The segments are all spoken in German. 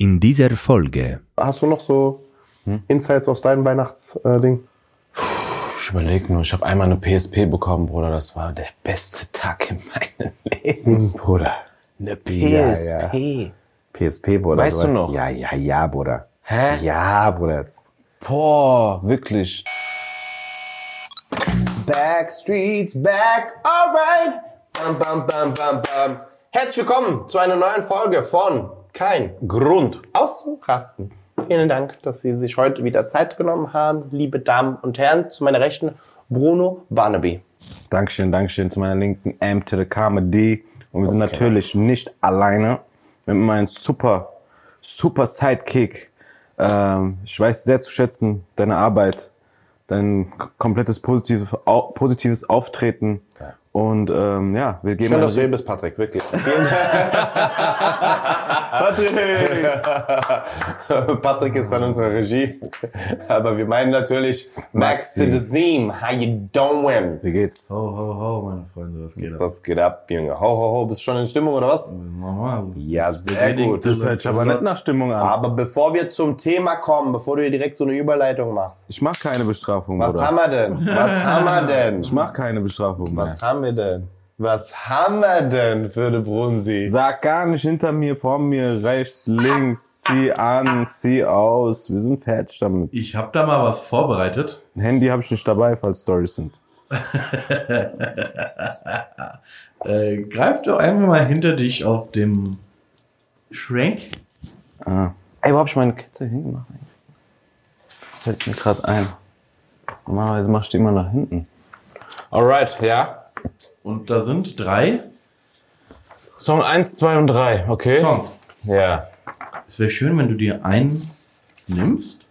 In dieser Folge Hast du noch so Insights aus deinem Weihnachtsding? Ich überlege nur, ich habe einmal eine PSP bekommen, Bruder. Das war der beste Tag in meinem Leben. Bruder. Eine Ja, PSP. PSP, Bruder. Weißt du noch? Ja, ja, ja, Bruder. Hä? Ja, Bruder. Boah, wirklich. Backstreets back, alright. Bam, bam, bam, bam, bam. Herzlich willkommen zu einer neuen Folge von Kein Grund. aus dem Rasten. Vielen Dank, dass Sie sich heute wieder Zeit genommen haben, liebe Damen und Herren. Zu meiner Rechten Bruno Barnaby. Dankeschön, Dankeschön zu meiner linken M to the Comedy. Und wir sind natürlich nicht alleine mit meinem super, super Sidekick. Ähm, ich weiß sehr zu schätzen deine Arbeit, dein komplettes positives, au, positives Auftreten. Und ähm, ja, wir geben Schön, dass du hier bist, Patrick, wirklich. Vielen Dank. Patrick ist an unserer Regie. Aber wir meinen natürlich Max to the Zeem. How you doing? Wie geht's? Ho, ho, ho, meine Freunde, was geht ab? Was geht ab, Junge? Ho, ho, ho. Bist du schon in Stimmung oder was? Normal. Ja, sehr gut. Das hört sich aber nicht nach Stimmung an. Aber bevor wir zum Thema kommen, bevor du hier direkt so eine Überleitung machst, Ich mach keine Bestrafung, was Bruder. haben wir denn? Was haben wir denn? Ich mach keine Bestrafung mehr. Was haben wir denn? Was haben wir denn für de Brunsi? Sag gar nicht hinter mir, vor mir, rechts, links, zieh an, zieh aus. Wir sind fertig damit. Ich habe da mal was vorbereitet. Handy habe ich nicht dabei, falls Stories sind. Äh, greif doch einfach mal hinter dich auf dem Schrank. Ah. Ey, wo hab ich meine Kette hingemacht? Fällt mir gerade ein. Normalerweise mach ich die immer nach hinten. Alright, ja. Und da sind drei Song 1, 2 und 3, okay? Songs. Ja. Es wäre schön, wenn du dir einen nimmst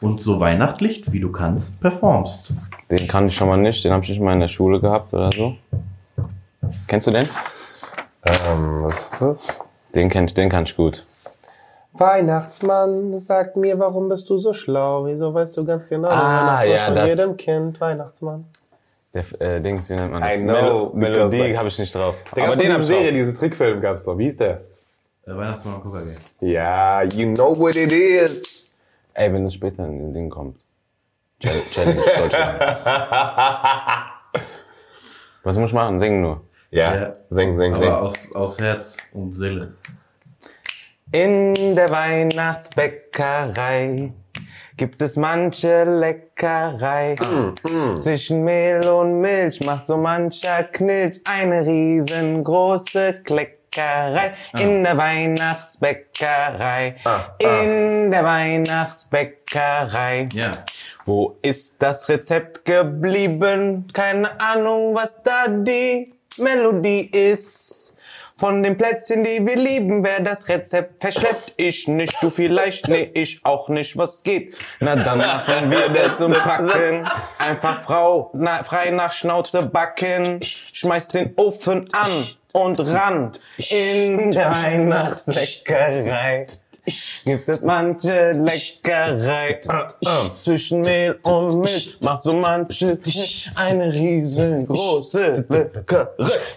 und so weihnachtlich, wie du kannst, performst. Den kann ich schon mal nicht, den habe ich nicht mal in der Schule gehabt oder so. Kennst du den? Ähm, was ist das? Den kenn ich, den kann ich gut. Weihnachtsmann, sag mir, warum bist du so schlau? Wieso weißt du ganz genau, Ah, ja, von das- jedem Kind, Weihnachtsmann. Der äh, Dings, wie nennt man das? I know, Melodie because- habe ich nicht drauf. Da gab's den ich Serie, drauf. diese Trickfilm gab's doch. Wie hieß der? Äh, Weihnachtsmann und Coca-Cola. Ja, you know what it is. Ey, wenn es später in den Ding kommt. Challenge Deutschland. Was muss ich machen? Singen nur. Ja, Ja. sing, sing, sing. Aber aus, aus Herz und Seele. In der Weihnachtsbäckerei gibt es manche Leckerei. Zwischen Mehl und Milch macht so mancher Knilch eine riesengroße Kleckerei. In der Weihnachtsbäckerei. In der Weihnachtsbäckerei. Ja. Wo ist das Rezept geblieben? Keine Ahnung, was da die Melodie ist. Von den Plätzchen, die wir lieben, wer das Rezept verschleppt, ich nicht, du vielleicht, nee, ich auch nicht, was geht? Na, dann machen wir das und packen, einfach Frau, na, frei nach Schnauze backen, schmeiß den Ofen an und ran in der Weihnachtsleckerei. Gibt es manche Leckerei zwischen Mehl und Milch macht so manche eine riesengroße Leckerei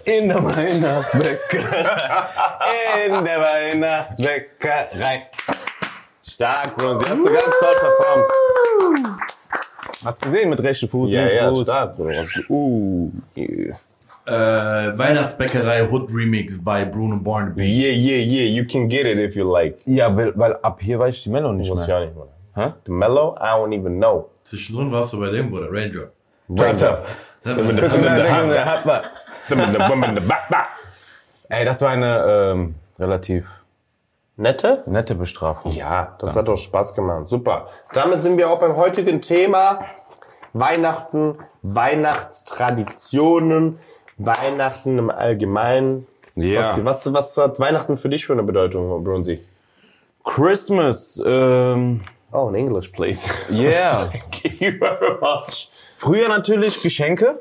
in der Weihnachtsbäckerei in der Weihnachtsbäckerei. Stark, Bro. Sie hast du ganz toll performt. Hast gesehen mit rechten Fuß? Ja, ja, stark, Bro. Uh, yeah. Äh, Weihnachtsbäckerei Hood Remix bei Bruno Barnaby. Yeah, yeah, yeah. You can get it if you like. Ja, weil, weil ab hier weiß ich die Melo nicht Muss ich mehr. auch nicht, Mann. Hä? The Mellow, I don't even know. Zwischendrin warst du bei dem, Bruder. Raindrop. Raindrop. Ey, das war eine ähm, relativ Nette? nette Bestrafung. Ja, das hat doch Spaß gemacht. Super. Damit sind wir auch beim heutigen Thema Weihnachten, Weihnachtstraditionen, Weihnachten im Allgemeinen. Ja. Was, was, was hat Weihnachten für dich für eine Bedeutung, Brunsi? Christmas, ähm, Oh, in English, please. yeah. Thank you very much. Früher natürlich Geschenke.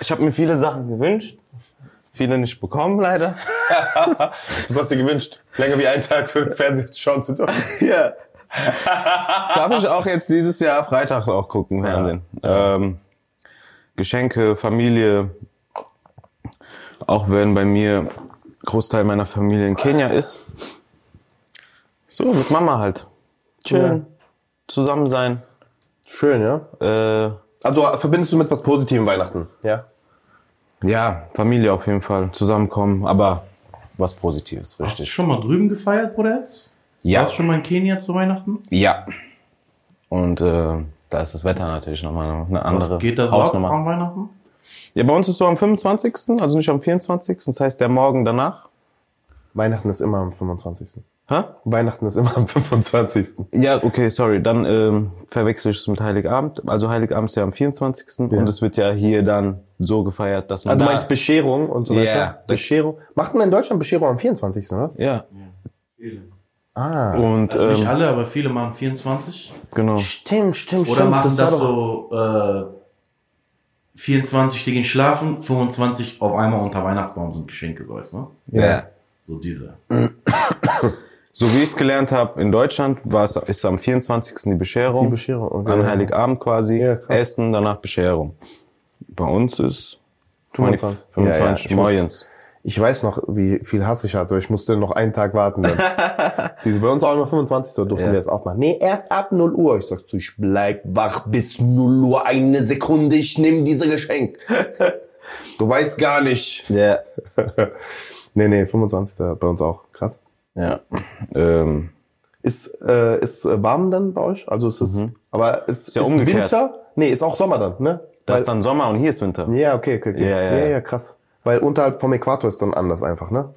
Ich habe mir viele Sachen gewünscht. Viele nicht bekommen, leider. Was hast du dir gewünscht? Länger wie einen Tag für Fernsehen schauen zu dürfen? Ja. Darf ich auch jetzt dieses Jahr freitags auch gucken, Fernsehen. Ähm, Geschenke, Familie. Auch wenn bei mir Großteil meiner Familie in Kenia ist. So, mit Mama halt. Chillen. Zusammen sein. Schön, ja. Äh, Also verbindest du mit was Positivem Weihnachten? Ja. ja, Familie auf jeden Fall. Zusammenkommen, aber was Positives, Hast du richtig. schon mal drüben gefeiert, Bruder? jetzt? Ja. Warst du schon mal in Kenia zu Weihnachten? Ja. Und äh, da ist das Wetter natürlich nochmal eine andere Was geht da so ab Hausnummer. an Weihnachten? Ja, bei uns ist so am 25., also nicht am 24., das heißt der Morgen danach. Weihnachten ist immer am 25. Hä? Weihnachten ist immer am 25. Ja, okay, sorry, dann ähm, verwechsel ich es mit Heiligabend. Also Heiligabend ist ja am 24. Und es wird ja hier dann so gefeiert, dass man du da... meinst Bescherung und so Ja. weiter? Bescherung. Macht man in Deutschland Bescherung am 24. oder? ja. Viele. Ah. Und Also nicht ähm, alle, aber viele machen 24. genau. Stimmt, stimmt, Oder stimmt. machen war das, doch- so äh, 24 die gehen schlafen, 25 auf einmal unter Weihnachtsbaum sind Geschenke, so du? ne? Ja. So diese. So wie ich es gelernt habe, in Deutschland war es ist am 24. die Bescherung. Die Bescherung, okay. An Heiligabend quasi. Ja. Essen, danach Bescherung. Bei uns ist 25. 25 Ja, ja, morgens. Ich weiß noch, wie viel Hass ich hatte. Ich musste noch einen Tag warten. Dann. Diese, bei uns auch immer 25. So durften Ja. wir jetzt auch machen. Nee, erst ab 0 Uhr. Ich sag zu, ich bleib wach bis 0 Uhr. Eine Sekunde, ich nehme diese Geschenk. du weißt gar nicht. Ja. Nee, nee, 25. bei uns auch. Krass. Ja. Ähm, Ist, äh, ist äh, warm dann bei euch? Also ist es, aber ist, Mhm. ja umgekehrt. Winter? Nee, ist auch Sommer dann, ne? da ist dann Sommer und hier ist Winter. Ja, okay, okay, okay. Ja, ja, ja. ja, krass. Weil unterhalb vom Äquator ist dann anders einfach, ne?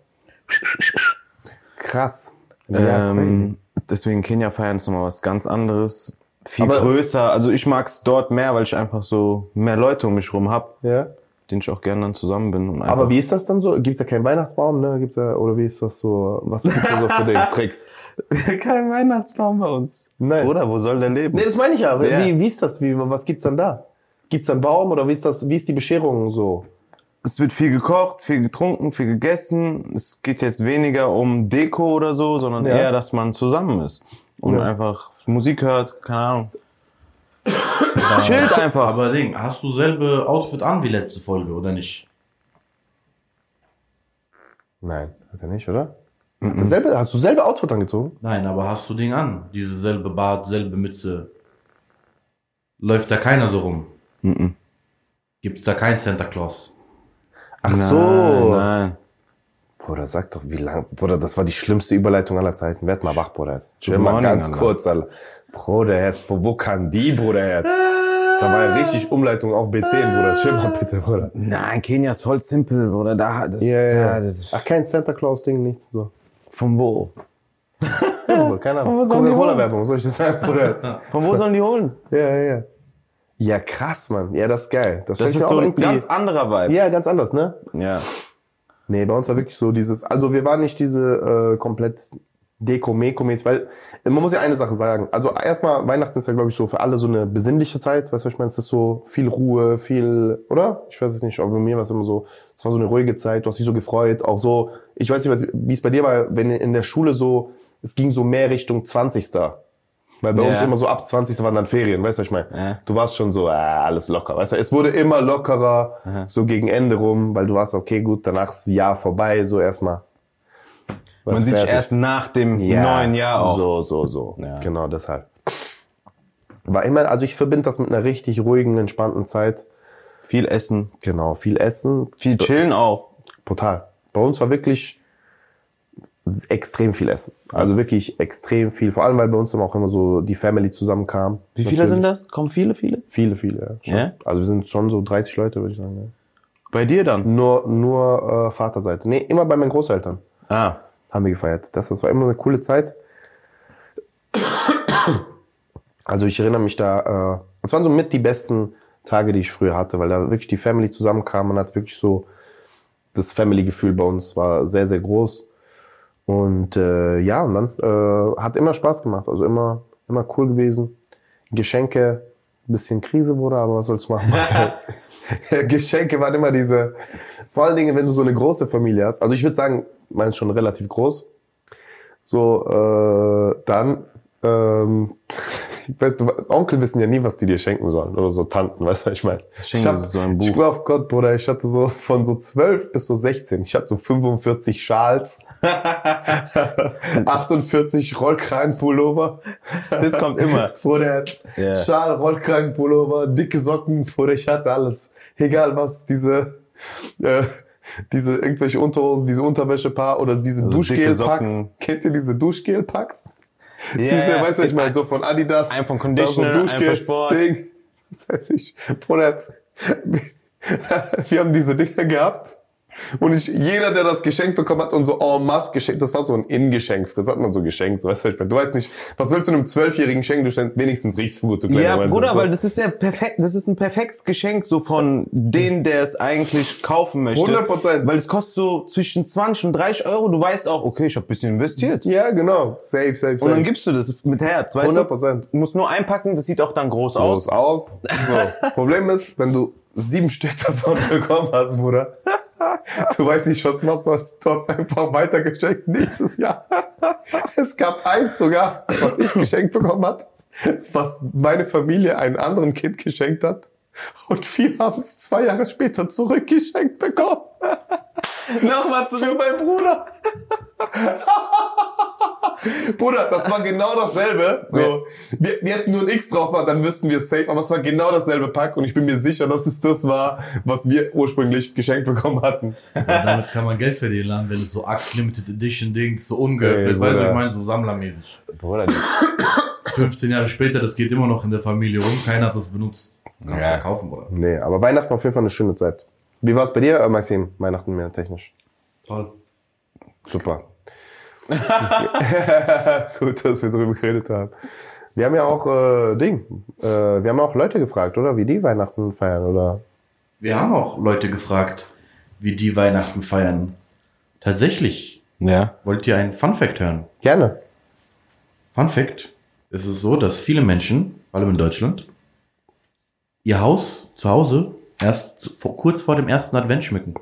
Krass. Ja, ähm, deswegen Kenia feiern ist nochmal was ganz anderes. Viel Aber- größer. Also ich mag es dort mehr, weil ich einfach so mehr Leute um mich rum hab, ja. denen ich auch gerne dann zusammen bin. Aber wie ist das dann so? Gibt's da keinen Weihnachtsbaum, ne? Gibt's da, oder wie ist das so? Was gibt's da so für den Tricks? Kein Weihnachtsbaum bei uns. Nein. Oder wo soll der leben? Nee, das meine ich ja. Ja. Wie, wie ist das? Wie, was gibt's dann da? Gibt's einen Baum oder wie ist das, wie ist die Bescherung so? Es wird viel gekocht, viel getrunken, viel gegessen. Es geht jetzt weniger um Deko oder so, sondern Ja. eher, dass man zusammen ist und Ja. einfach Musik hört, keine Ahnung. Chillt einfach. Aber Ding, hast du selbe Outfit an wie letzte Folge, oder nicht? Nein, hat er nicht, oder? Hat selbe, hast du selbe Outfit angezogen? Nein, aber hast du Ding an? Diese selbe Bart, selbe Mütze. Läuft da keiner so rum? Mhm. Gibt's da keinen Santa Claus? Ach Nein, so. Nein. Bruder, sag doch, wie lang, Bruder, das war die schlimmste Überleitung aller Zeiten. Werd mal wach, Bruder, jetzt. Chill mal ganz Alter. kurz, Alter. Bruderherz, wo, wo kann die, Bruderherz? Da war ja richtig Umleitung auf B10, Bruder. Chill mal bitte, Bruder. Nein, Kenia ist voll simpel, oder da, das, Ja, ja. ja, das ist Ach, kein Santa Claus-Ding, nichts so. von wo? Bruder, keine Ahnung. wo sollen die Coca-Cola-Werbung, soll ich das sagen, Bruder? Von wo sollen die holen? Ja, ja, ja. Ja, krass, Mann. Ja, das ist geil. Das, Das ist auch so ein ganz anderer Vibe. Ja, ganz anders, ne? Ja. Nee, bei uns war wirklich so dieses, also wir waren nicht diese äh, komplett Deko-Meko-mäßig, weil äh, man muss ja eine Sache sagen. Also erstmal, Weihnachten ist ja, glaube ich, so für alle so eine besinnliche Zeit. Weißt du, was ich meine? Es ist so viel Ruhe, viel, oder? Ich weiß es nicht, aber bei mir war es immer so, es war so eine ruhige Zeit, du hast dich so gefreut, auch so, ich weiß nicht, wie es bei dir war, wenn in der Schule so, es ging so mehr Richtung 20. Weil bei Ja. uns immer so ab 20. waren dann Ferien, weißt du, was ich meine? Ja. Du warst schon so, äh, alles locker, weißt du? Es wurde immer lockerer, so gegen Ende rum, weil du warst, okay, gut, danach ist das Jahr vorbei, so erstmal. Man sieht sich erst nach dem Ja, neuen Jahr auch. So, so, so. Genau, deshalb. War immer, also ich verbinde das mit einer richtig ruhigen, entspannten Zeit. Viel Essen, Genau, viel Essen. viel Chillen auch. Total. Bei uns war wirklich extrem viel Essen. Also wirklich extrem viel. Vor allem, weil bei uns immer auch immer so die Family zusammenkam. Wie viele sind das? Kommen viele, viele? Viele, viele, ja. Ja? Also wir sind schon so 30 Leute, würde ich sagen. Ja. Bei dir dann? Nur, nur äh, Vaterseite. Nee, immer bei meinen Großeltern Ah. haben wir gefeiert. Das, das war immer eine coole Zeit. Also ich erinnere mich da, äh, das waren so mit die besten Tage, die ich früher hatte, weil da wirklich die Family zusammenkam. Man hat wirklich so, das Family-Gefühl bei uns war sehr, sehr groß. Und äh, ja, und dann äh, hat immer Spaß gemacht. Also immer, immer cool gewesen. Geschenke, bisschen Krise wurde, aber was soll's machen? Geschenke waren immer diese, vor allen Dingen, wenn du so eine große Familie hast. Also ich würde sagen, meine ist schon relativ groß. So, äh, dann, ähm, weißt du, Onkel wissen ja nie, was die dir schenken sollen. Oder so Tanten, weißt du, was ich meine? Schenken ich so ein Buch. Ich schwör auf Gott, Bruder, ich hatte so von so 12 bis so 16, ich hatte so 45 Schals, 48 Rollkragenpullover. Das kommt immer. Bruder, Ja. Schal, Rollkragenpullover, dicke Socken, Bruder, ich hatte alles. Egal was, diese, äh, diese irgendwelche Unterhosen, diese Unterwäschepaar oder diese Also Duschgel-Packs. Kennt ihr diese Duschgel-Packs? Ja, diese, ja. weißt du, ich meine, so von Adidas. Ein von Conditioner, ein Duschgel- von Sport. Ding. Das heißt, ich, Bruder, wir haben diese Dinger gehabt. Und ich, jeder, der das geschenkt bekommen hat und so en masse geschenkt, das war so ein In-Geschenk. Das hat man so geschenkt. So, weißt du, was ich meine? du weißt nicht, was willst du einem Zwölfjährigen schenken? Du stellst wenigstens riechst du gut, du kleiner Ja, Wahnsinn. Bruder, so. weil das ist ja perfekt, das ist ein perfektes Geschenk so von denen, der es eigentlich kaufen möchte. 100%. Weil es kostet so zwischen 20 und 30 Euro. Du weißt auch, okay, ich habe bisschen investiert. Ja, genau. Safe, safe, safe. Und dann gibst du das mit Herz, weißt 100 du? Prozent. Du musst nur einpacken, das sieht auch dann groß Aus. aus. aus. So. Problem ist, wenn du sieben Stück davon bekommen hast, Bruder, du weißt nicht, was machst du, als hast einfach weitergeschenkt nächstes Jahr. Es gab eins sogar, was ich geschenkt bekommen hat, was meine Familie einem anderen Kind geschenkt hat. Und wir haben es zwei Jahre später zurückgeschenkt bekommen. Nochmal zu Für meinen Bruder. Bruder, das war genau dasselbe. So, wir, wir hätten nur ein X drauf dann wüssten wir es safe, aber es war genau dasselbe Pack und ich bin mir sicher, dass es das war, was wir ursprünglich geschenkt bekommen hatten. Aber damit kann man Geld verdienen, lernen, wenn es so Axe Limited Edition Dings, so ungeöffnet, weißt du, ich meine, so sammlermäßig. Bruder, die 15 Jahre später, das geht immer noch in der Familie rum, keiner hat das benutzt. Kannst du Ja. verkaufen, Bruder. Nee, aber Weihnachten auf jeden Fall eine schöne Zeit. Wie war es bei dir, äh, Maxim? Weihnachten mehr technisch. Toll. Super. Gut, dass wir drüber geredet haben. Wir haben ja auch äh, Ding. Äh, wir haben auch Leute gefragt, oder? Wie die Weihnachten feiern, oder? Wir haben auch Leute gefragt, wie die Weihnachten feiern. Tatsächlich. Ja. Wollt ihr einen Fun Fact hören? Gerne. Fun Fact. Es ist so, dass viele Menschen, vor allem in Deutschland, ihr Haus zu Hause erst zu, vor, kurz vor dem ersten Advent schmücken.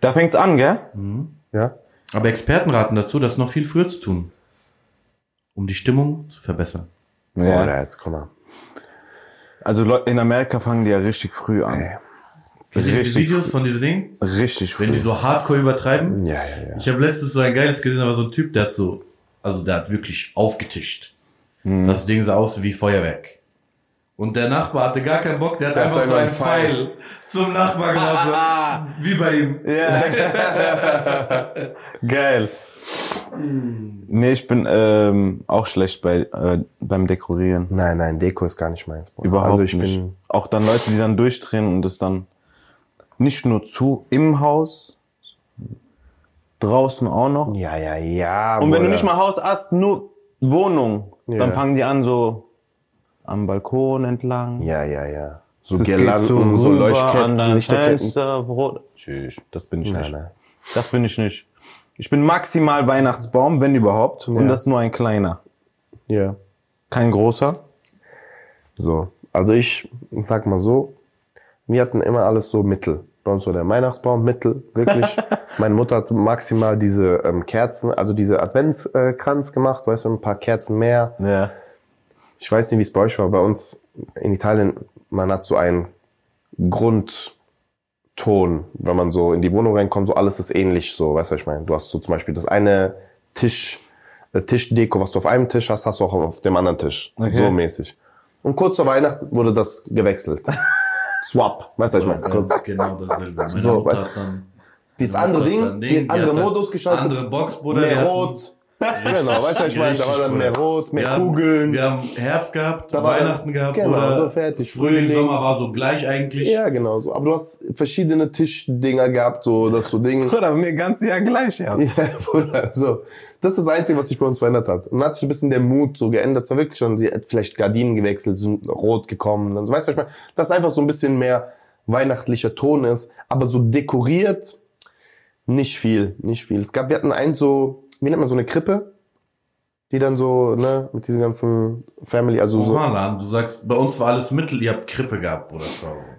Da fängt's an, gell? Ja? Aber Experten raten dazu, das noch viel früher zu tun. Um die Stimmung zu verbessern. ja. Oder jetzt, komm mal. Also in Amerika fangen die ja richtig früh an. Ey. Ihr diese Richtig, Videos von diesen Dingen? richtig früh. Wenn die so hardcore übertreiben? Ja, ja, ja. Ich habe letztens so ein geiles gesehen, aber so ein Typ, der hat so, also der hat wirklich aufgetischt. Mhm. Das Ding sah aus wie Feuerwerk. Und der Nachbar hatte gar keinen Bock, der hat Der hat einfach so einfach einen Pfeil. Pfeil zum Nachbar gemacht, so, wie bei ihm. Geil. Nee, ich bin ähm, auch schlecht bei, äh, beim Dekorieren. Nein, nein, Deko ist gar nicht meins. Bruder. Überhaupt also ich nicht. bin auch dann Leute, die dann durchdrehen und das dann nicht nur zu im Haus, draußen auch noch. Ja, ja, ja. Und wenn du Bruder. nicht mal Haus hast, nur Wohnung, Ja. dann fangen die an so am Balkon entlang. Ja, ja, ja. So Das Girlanden, so, so Leuchtketten, an. Fenster, Brot. Tschüss, das bin ich Nein, nicht. nein. Das bin ich nicht. Ich bin maximal Weihnachtsbaum, wenn überhaupt. Und Ja. das nur ein kleiner. Ja. Kein großer. So. Also ich sag mal so, wir hatten immer alles so Mittel. Bei uns so der Weihnachtsbaum, Mittel, wirklich. Meine Mutter hat maximal diese ähm, Kerzen, also diese Adventskranz gemacht, weißt du, ein paar Kerzen mehr. Ja. Ich weiß nicht, wie es bei euch war. Bei uns in Italien, man hat so einen Grundton, wenn man so in die Wohnung reinkommt, so alles ist ähnlich, so, weißt du, was ich meine? Du hast so zum Beispiel das eine Tisch, äh, Tischdeko, was du auf einem Tisch hast, hast du auch auf dem anderen Tisch. Okay. So mäßig. Und kurz vor Weihnachten wurde das gewechselt. Swap, weißt du, was ich meine? Kurz. genau dasselbe. So, weißt- dann Dieses andere Ding, den die andere hat dann Modus geschaltet, Andere Box, Bruder. mehr Rot. Genau, weißt du, was ich meine? Da war dann mehr Rot, mehr wir haben- Kugeln. Wir haben Herbst gehabt, Da war dann- Weihnachten gehabt, genau, so fertig. Frühling, Frühling. Sommer war so gleich eigentlich. Ja, genau so. Aber du hast verschiedene Tischdinger gehabt, so dass du Ding. Bruder, mir ganz Jahr gleich, ja. Ja, Bruder, so. Das ist das Einzige, was sich bei uns verändert hat. Und dann hat sich ein bisschen der Mut so geändert. Es war wirklich schon, die hat vielleicht Gardinen gewechselt, sind rot gekommen. Dann, so, weißt du, was ich meine? Dass einfach so ein bisschen mehr weihnachtlicher Ton ist. Aber so dekoriert, nicht viel, nicht viel. Es gab, wir hatten einen so, wie nennt man so eine Krippe? Die dann so, ne, mit diesen ganzen Family, also so. Normal, du sagst, bei uns war alles Mittel, ihr habt Krippe gehabt, Bruder.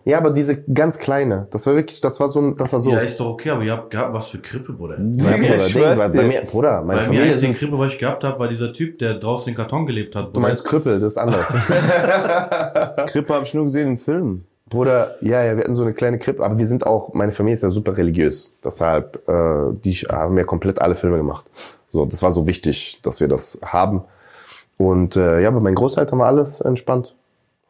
Ja, aber diese ganz kleine, das war wirklich, das war so, ein- das war so. Ja, ist doch okay, aber ihr habt gehabt, was für Krippe, Bruder. Ja, Bruder, ich Ding, schwör's bei, mir, Bruder, meine Bei mir Familie einzige sind, Krippe, was ich gehabt habe, war dieser Typ, der draußen in Karton gelebt hat. du meinst Krüppel, das ist anders. Krippe habe ich nur gesehen in Filmen. Bruder, ja, ja, wir hatten so eine kleine Krippe, aber wir sind auch, meine Familie ist ja super religiös. Deshalb, äh, die haben ja komplett alle Filme gemacht. So, das war so wichtig, dass wir das haben. Und äh, ja, bei meinen Großeltern war alles entspannt.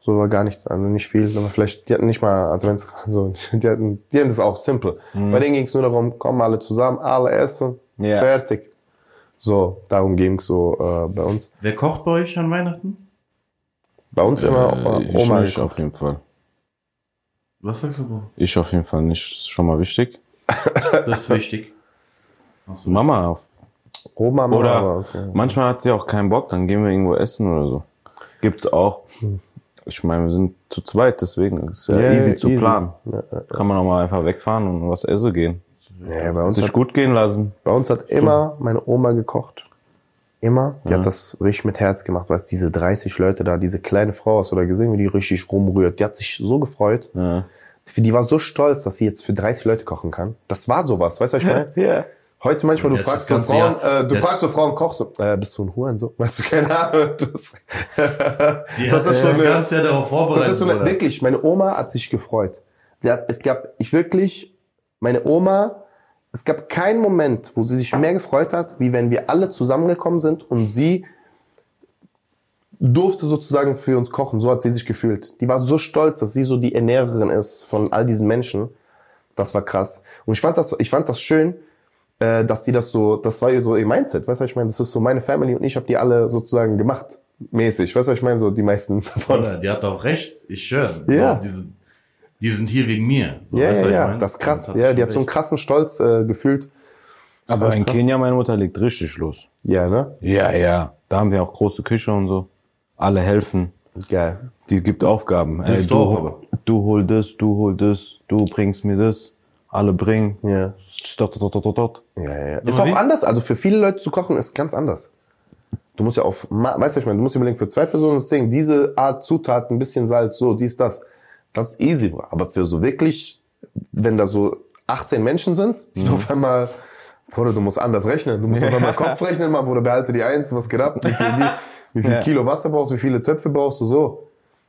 So war gar nichts, also nicht viel. Aber vielleicht, die hatten nicht mal, also wenn's, also die hatten, die hatten das auch simple. Bei denen ging es nur darum, kommen alle zusammen, alle essen, Ja. fertig. So, darum ging's so äh, bei uns. Wer kocht bei euch an Weihnachten? Bei uns immer Äh, ich Oma gekocht. auf jeden Fall. Was sagst du, Bro? Ich auf jeden Fall nicht. Ist schon mal wichtig. Das ist wichtig. So. Mama auf. Oma, Mama Oder ja. manchmal hat sie auch keinen Bock, dann gehen wir irgendwo essen oder so. Gibt's auch. Hm. Ich meine, wir sind zu zweit, deswegen ist ja Ja, easy ja, zu easy. planen. Ja, ja. Kann man auch mal einfach wegfahren und was essen gehen. Nee, bei uns Sich hat gut gehen lassen. Bei uns hat immer meine Oma gekocht. Immer. Die hat das richtig mit Herz gemacht. Weißt diese 30 Leute da, diese kleine Frau, hast du da gesehen, wie die richtig rumrührt? Die hat sich so gefreut. Ja. Die war so stolz, dass sie jetzt für 30 Leute kochen kann. Das war sowas, weißt du, was ich meine? ja. Heute manchmal, du Jetzt fragst so Frauen, Jahr- äh, du fragst so Frauen, kochst du, äh, bist du ein Huren so? Weißt du, keine Ahnung. Das, Die das hat ist so das eine, ganze Jahr darauf vorbereitet. das ist so eine, wirklich, meine Oma hat sich gefreut. Sie hat, es gab, ich wirklich, meine Oma, es gab keinen Moment, wo sie sich mehr gefreut hat, wie wenn wir alle zusammengekommen sind und sie durfte sozusagen für uns kochen. So hat sie sich gefühlt. Die war so stolz, dass sie so die Ernährerin ist von all diesen Menschen. Das war krass. Und ich fand das, ich fand das schön, äh, dass die das so, das war ihr so ihr Mindset. Weißt du, was ich meine? Das ist so meine Family und ich habe die alle sozusagen gemacht. Mäßig. Weißt du, was ich meine? So die meisten davon. Die hat auch recht. Ich schwör. Ja. Bro, diese, die sind hier wegen mir. So, Ja, weißt ja, ja, das ist krass. Ja, die hat so einen krassen Stolz äh, gefühlt. Das Aber in krass. Kenia, meine Mutter legt richtig los. Ja, ne? Ja, ja. Da haben wir auch große Küche und so. Alle helfen. Geil. Die gibt Aufgaben. Ey, du, du auch du hol das, du hol das, du bringst mir das. Alle bringen. Ja. Dot, dot, dot, dot. Ja, ja. Ist auch wie- anders. Also für viele Leute zu kochen ist ganz anders. Du musst ja auf, weißt du, was ich meine? Du musst überlegen, für zwei Personen das Ding, diese Art Zutaten, ein bisschen Salz, so, dies, das. Das ist easy, bro. Aber für so wirklich, wenn da so 18 Menschen sind, die du auf einmal, Bruder, du musst anders rechnen. Du musst auf einmal Kopf rechnen, mal, Bruder, behalte die Eins, was geht ab? Wie viel, wie, wie viel Ja. Kilo Wasser brauchst du, wie viele Töpfe brauchst du, so.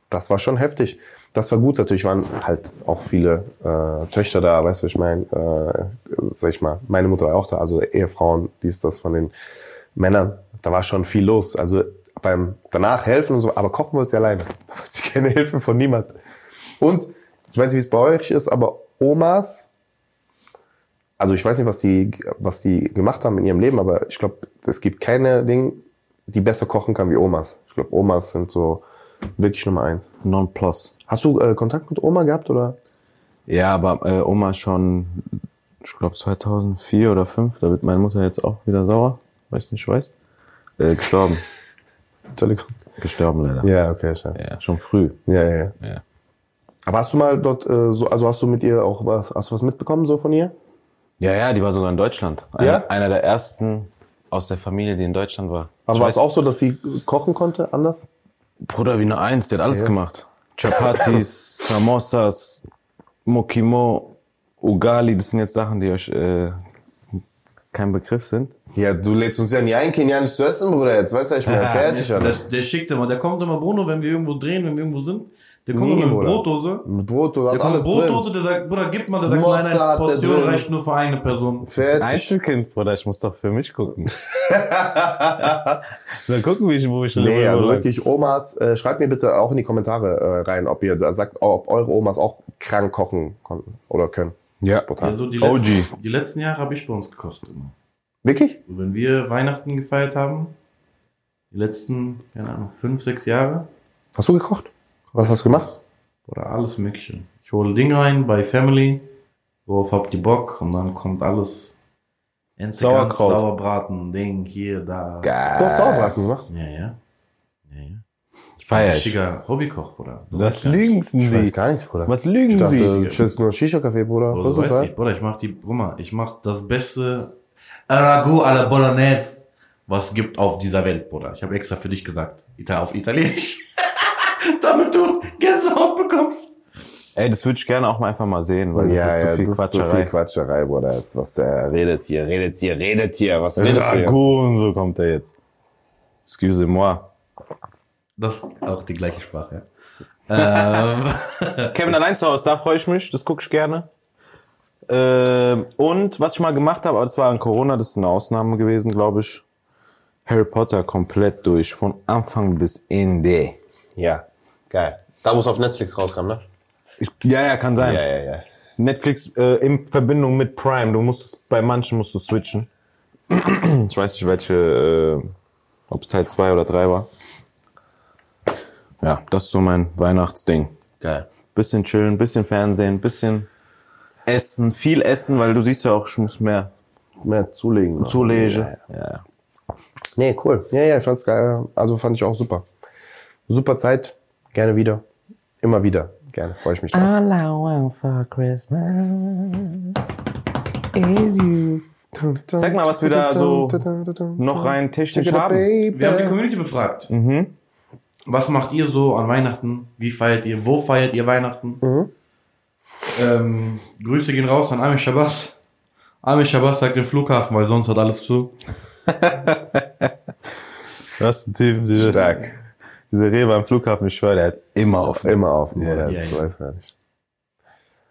Das war schon heftig. Das war gut, natürlich waren halt auch viele äh, Töchter da, weißt du, was ich meine, äh, sag ich mal, meine Mutter war auch da, also Ehefrauen, dies, das von den Männern, da war schon viel los. Also beim danach helfen und so, aber kochen wollte sie alleine. Da wollte sie keine Hilfe von niemand. Und ich weiß nicht, wie es bei euch ist, aber Omas, also ich weiß nicht, was die, was die gemacht haben in ihrem Leben, aber ich glaube, es gibt keine Ding, die besser kochen kann wie Omas. Ich glaube, Omas sind so wirklich Nummer eins. Non-plus. Hast du äh, Kontakt mit Oma gehabt oder? Ja, aber äh, Oma schon, ich glaube 2004 oder 2005, da wird meine Mutter jetzt auch wieder sauer, weiß nicht, weiß. Äh, gestorben. Entschuldigung. gestorben leider. Ja, okay, scheiße. Ja, schon früh. Ja, ja, ja. Ja. Aber hast du mal dort äh, so, also hast du mit ihr auch was, hast du was mitbekommen so von ihr? Ja, ja, die war sogar in Deutschland. Einer, Ja? einer der ersten aus der Familie, die in Deutschland war. Aber Ich war weiß- es auch so, dass sie kochen konnte, anders? Bruder wie nur eins, der hat alles Ja. gemacht. Chapatis, Samosas, Mokimo, Ugali, das sind jetzt Sachen, die euch äh, kein Begriff sind. Ja, du lädst uns ja nie ein, kenianisch zu essen, Bruder. Jetzt weißt du, ich bin ja fertig, der, der schickt immer, der kommt immer, Bruno, wenn wir irgendwo drehen, wenn wir irgendwo sind, der kommt immer mit Bruder. Brotdose. Mit Brot, du Der hast kommt alles mit Brotdose, drin. der sagt, Bruder, gib mal, der sagt, Mossad, nein, nein, der Portion reicht nur für eine Person. Fertig. Einzelkind, Bruder, ich muss doch für mich gucken. so, gucken, wie ich, wo ich Nee, also lang. wirklich Omas, äh, schreibt mir bitte auch in die Kommentare äh, rein, ob ihr da sagt, ob eure Omas auch krank kochen konnten oder können. Ja. Spontan. Also die OG. letzten, die letzten Jahre habe ich bei uns gekocht immer. Wirklich? So, wenn wir Weihnachten gefeiert haben, die letzten, keine Ahnung, fünf, sechs Jahre, Hast du gekocht? Was hast du gemacht? oder alles Mögliche. Ich hole Ding rein bei Family, worauf habt ihr Bock? Und dann kommt alles. Sauerkraut. Sauerbraten, Ding, hier, da. Du hast Sauerbraten gemacht. Ja, ja. ja, ja. Ich. Richtiger Hobbykoch, Bruder. Du Was lügen Ich Sie? weiß gar nicht, Bruder. Was lügen Ich dachte, Sie? du chillst nur Shisha-Café, Bruder. Bruder, Was du weißt nicht, Bruder, ich mach die, guck mal, ich mach das beste Ragout à la Bolognese, was gibt auf dieser Welt, Bruder. Ich habe extra für dich gesagt. Ita auf Italienisch. Damit du Gänsehaut bekommst. Ey, das würde ich gerne auch mal einfach mal sehen, weil das ist so viel das Quatscherei. ist so viel Quatscherei, Bruder. Jetzt, was der redet hier, redet hier, redet hier. Was redest du hier? Ragout und so kommt er jetzt. Excusez-moi. Das ist auch die gleiche Sprache. Ja. ähm, Kevin allein zu Hause, da freue ich mich, das gucke ich gerne. Ähm, und was ich mal gemacht habe, aber das war an Corona, das ist eine Ausnahme gewesen, glaube ich. Harry Potter komplett durch, von Anfang bis Ende. Ja, geil. Da, es auf Netflix rauskam, ne? Ich, ja, ja, kann sein. Ja, ja, ja. Netflix äh, in Verbindung mit Prime. Du musst bei manchen musst du switchen. ich weiß nicht, welche, äh, ob es Teil 2 oder 3 war. Ja, das ist so mein Weihnachtsding. Geil. Bisschen chillen, bisschen Fernsehen, bisschen essen, viel essen, weil du siehst ja auch, ich muss mehr Mehr zulegen. noch. zulegen. Ja, ja. Ja, ja. Nee, cool. Ja, ja, ich fand's geil. Also fand ich auch super. Super Zeit. Gerne wieder. Immer wieder. Gerne. Freue ich mich drauf. All I want for Christmas is you. Sag mal, was wir da so Noch rein technisch haben. wir haben die Community befragt. Mhm. Was macht ihr so an Weihnachten? Wie feiert ihr? Wo feiert ihr Weihnachten? Mhm. Ähm, Grüße gehen raus an Amir Shabazz. Amir Shabazz sagt den Flughafen, weil sonst hat alles zu. Das ist ein diese, Stark. Diese Rewe am Flughafen, ich schwöre, der hat immer offen. Immer auf. Ja, Ja, ja.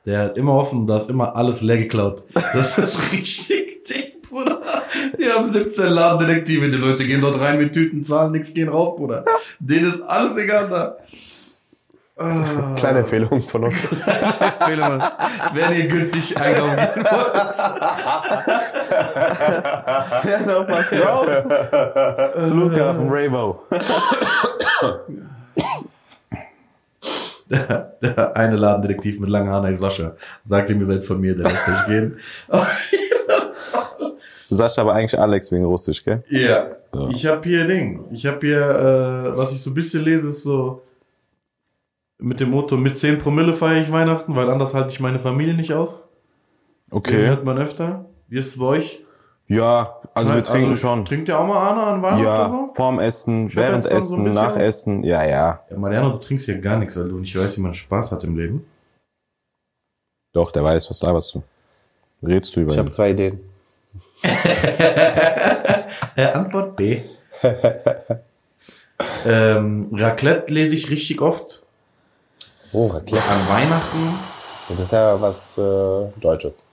Der hat immer offen, da ist immer alles leer geklaut. Das ist richtig dick, Bruder. Die haben 17 Ladendetektive, die Leute gehen dort rein mit Tüten, zahlen nichts, gehen raus, Bruder. Denen ist alles egal da. Ah. Kleine Empfehlung von uns. Empfehlung, wenn ihr günstig einkaufen gehen wollt. Ja, noch was drauf. Flughafen Rainbow. Der, der eine Ladendetektiv mit langen Haaren heißt Sascha. Sagt ihm, ihr seid von mir, der lässt euch gehen. Du sagst aber eigentlich Alex wegen Russisch, gell? Ja. Ja. Ich habe hier Ding. Ich habe hier, äh, was ich so ein bisschen lese, ist so mit dem Motto, mit 10 Promille feiere ich Weihnachten, weil anders halte ich meine Familie nicht aus. Den Okay. hört man öfter. Wie ist es bei euch? Ja, also wir trinken schon. Trinkt ihr auch mal Anna an Weihnachten Ja, oder so? vorm Essen, hab während dann so Essen, nach Essen. Ja, ja. Ja, Mariano, du trinkst ja gar nichts, weil du nicht weißt, wie man Spaß hat im Leben. Doch, der weiß, was da was du. Redst du über Ich habe zwei Ideen. Antwort B. ähm, Raclette lese ich richtig oft. Oh, Raclette. An Weihnachten. Das ist ja was äh, Deutsches.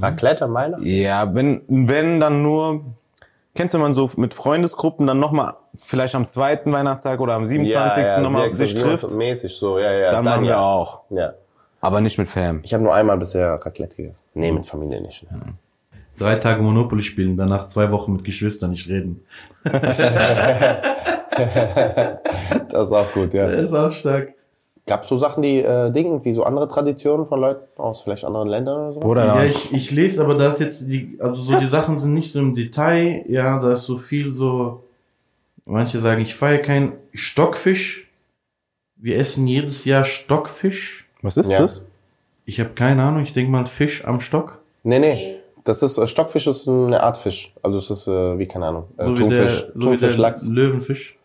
Raclette am Weihnachten? Ja, wenn, wenn dann nur, kennst du, wenn man so mit Freundesgruppen dann nochmal, vielleicht am zweiten Weihnachtstag oder am 27. nochmal sich trifft, Mäßig so, ja, ja. dann, machen wir ja. auch. Ja. Aber nicht mit Fam. Ich habe nur einmal bisher Raclette gegessen. Nee, mit Familie nicht. Drei Tage Monopoly spielen, danach zwei Wochen mit Geschwistern nicht reden. Das ist auch gut, ja. ist auch stark. Gab es so Sachen, die äh, Dingen, wie so andere Traditionen von Leuten aus vielleicht anderen Ländern oder so? Oder Ja, ja, ich, ich lese, aber da ist jetzt die, also so die Sachen sind nicht so im Detail, ja, da ist so viel so, manche sagen, ich feiere kein Stockfisch. Wir essen jedes Jahr Stockfisch. Was ist Ja. das? Ich habe keine Ahnung, ich denke mal Fisch am Stock. Nee, nee. Das ist, äh, Stockfisch ist eine Art Fisch. Also es ist, äh, wie, keine Ahnung, äh, So wie Thunfisch, der, so wie Thunfisch, der Lachs. Löwenfisch.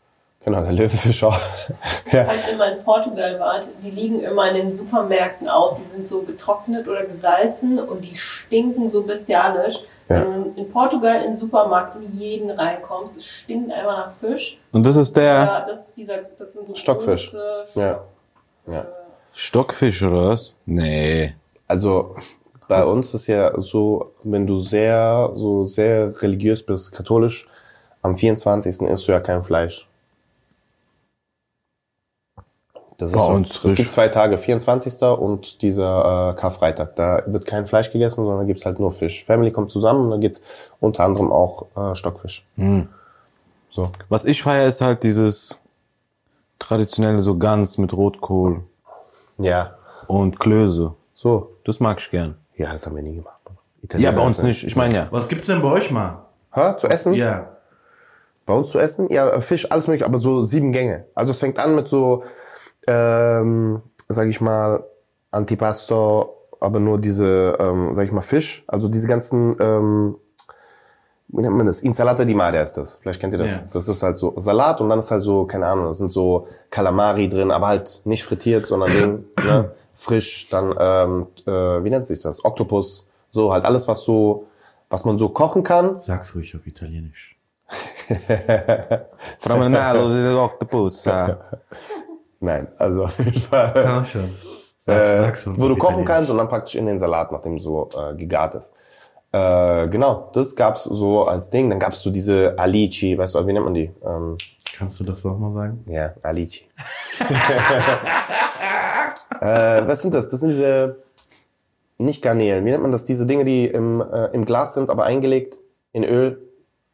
Genau, der Löwenfisch auch. ja. Als ihr mal in Portugal wart, die liegen immer in den Supermärkten aus. Die sind so getrocknet oder gesalzen und die stinken so bestialisch. Ja. Wenn du in Portugal in den Supermarkt in jeden reinkommst, es stinkt einfach nach Fisch. Und das ist der das ist dieser, das sind so Stockfisch. große Ja. Ja. Stockfisch oder was? Nee. Also bei uns ist ja so, wenn du sehr, so sehr religiös bist, katholisch, am 24. isst du ja kein Fleisch. Das ist Bei so. uns es gibt zwei Tage, 24. und dieser äh, Karfreitag. Da wird kein Fleisch gegessen, sondern gibt's halt nur Fisch. Family kommt zusammen und dann gibt's unter anderem auch äh, Stockfisch. Hm. So. Was ich feiere, ist halt dieses traditionelle so Gans mit Rotkohl Ja. und Klöße. So. Das mag ich gern. Ja, das haben wir nie gemacht. Ja, Italiener bei uns nicht. Ich meine ja. Was gibt's denn bei euch mal? Ha, zu essen? Ja. Bei uns zu essen? Ja, Fisch, alles mögliche, aber so sieben Gänge. Also es fängt an mit so, ähm, sag ich mal, Antipasto, aber nur diese, ähm, sag ich mal, Fisch. Also diese ganzen, ähm, wie nennt man das? Insalata di mare ist das. Vielleicht kennt ihr das. Ja. Das ist halt so Salat und dann ist halt so, keine Ahnung, da sind so Kalamari drin, aber halt nicht frittiert, sondern Ding, ne? frisch. Dann, ähm, äh, wie nennt sich das? Oktopus. So halt alles, was so, was man so kochen kann. Sag's ruhig auf Italienisch. Promenado de Octopus. Nein, also auf jeden Fall. Ja, schon. äh, wo du kochen kannst und dann praktisch in den Salat, nachdem so äh, gegart ist. Äh, genau, das gab's so als Ding. Dann gab's so diese Alici, weißt du, wie nennt man die? Ähm, Kannst du das nochmal sagen? Ja, Alici. äh, was sind das? Das sind diese, nicht Garnelen, wie nennt man das? Diese Dinge, die im, äh, im Glas sind, aber eingelegt in Öl.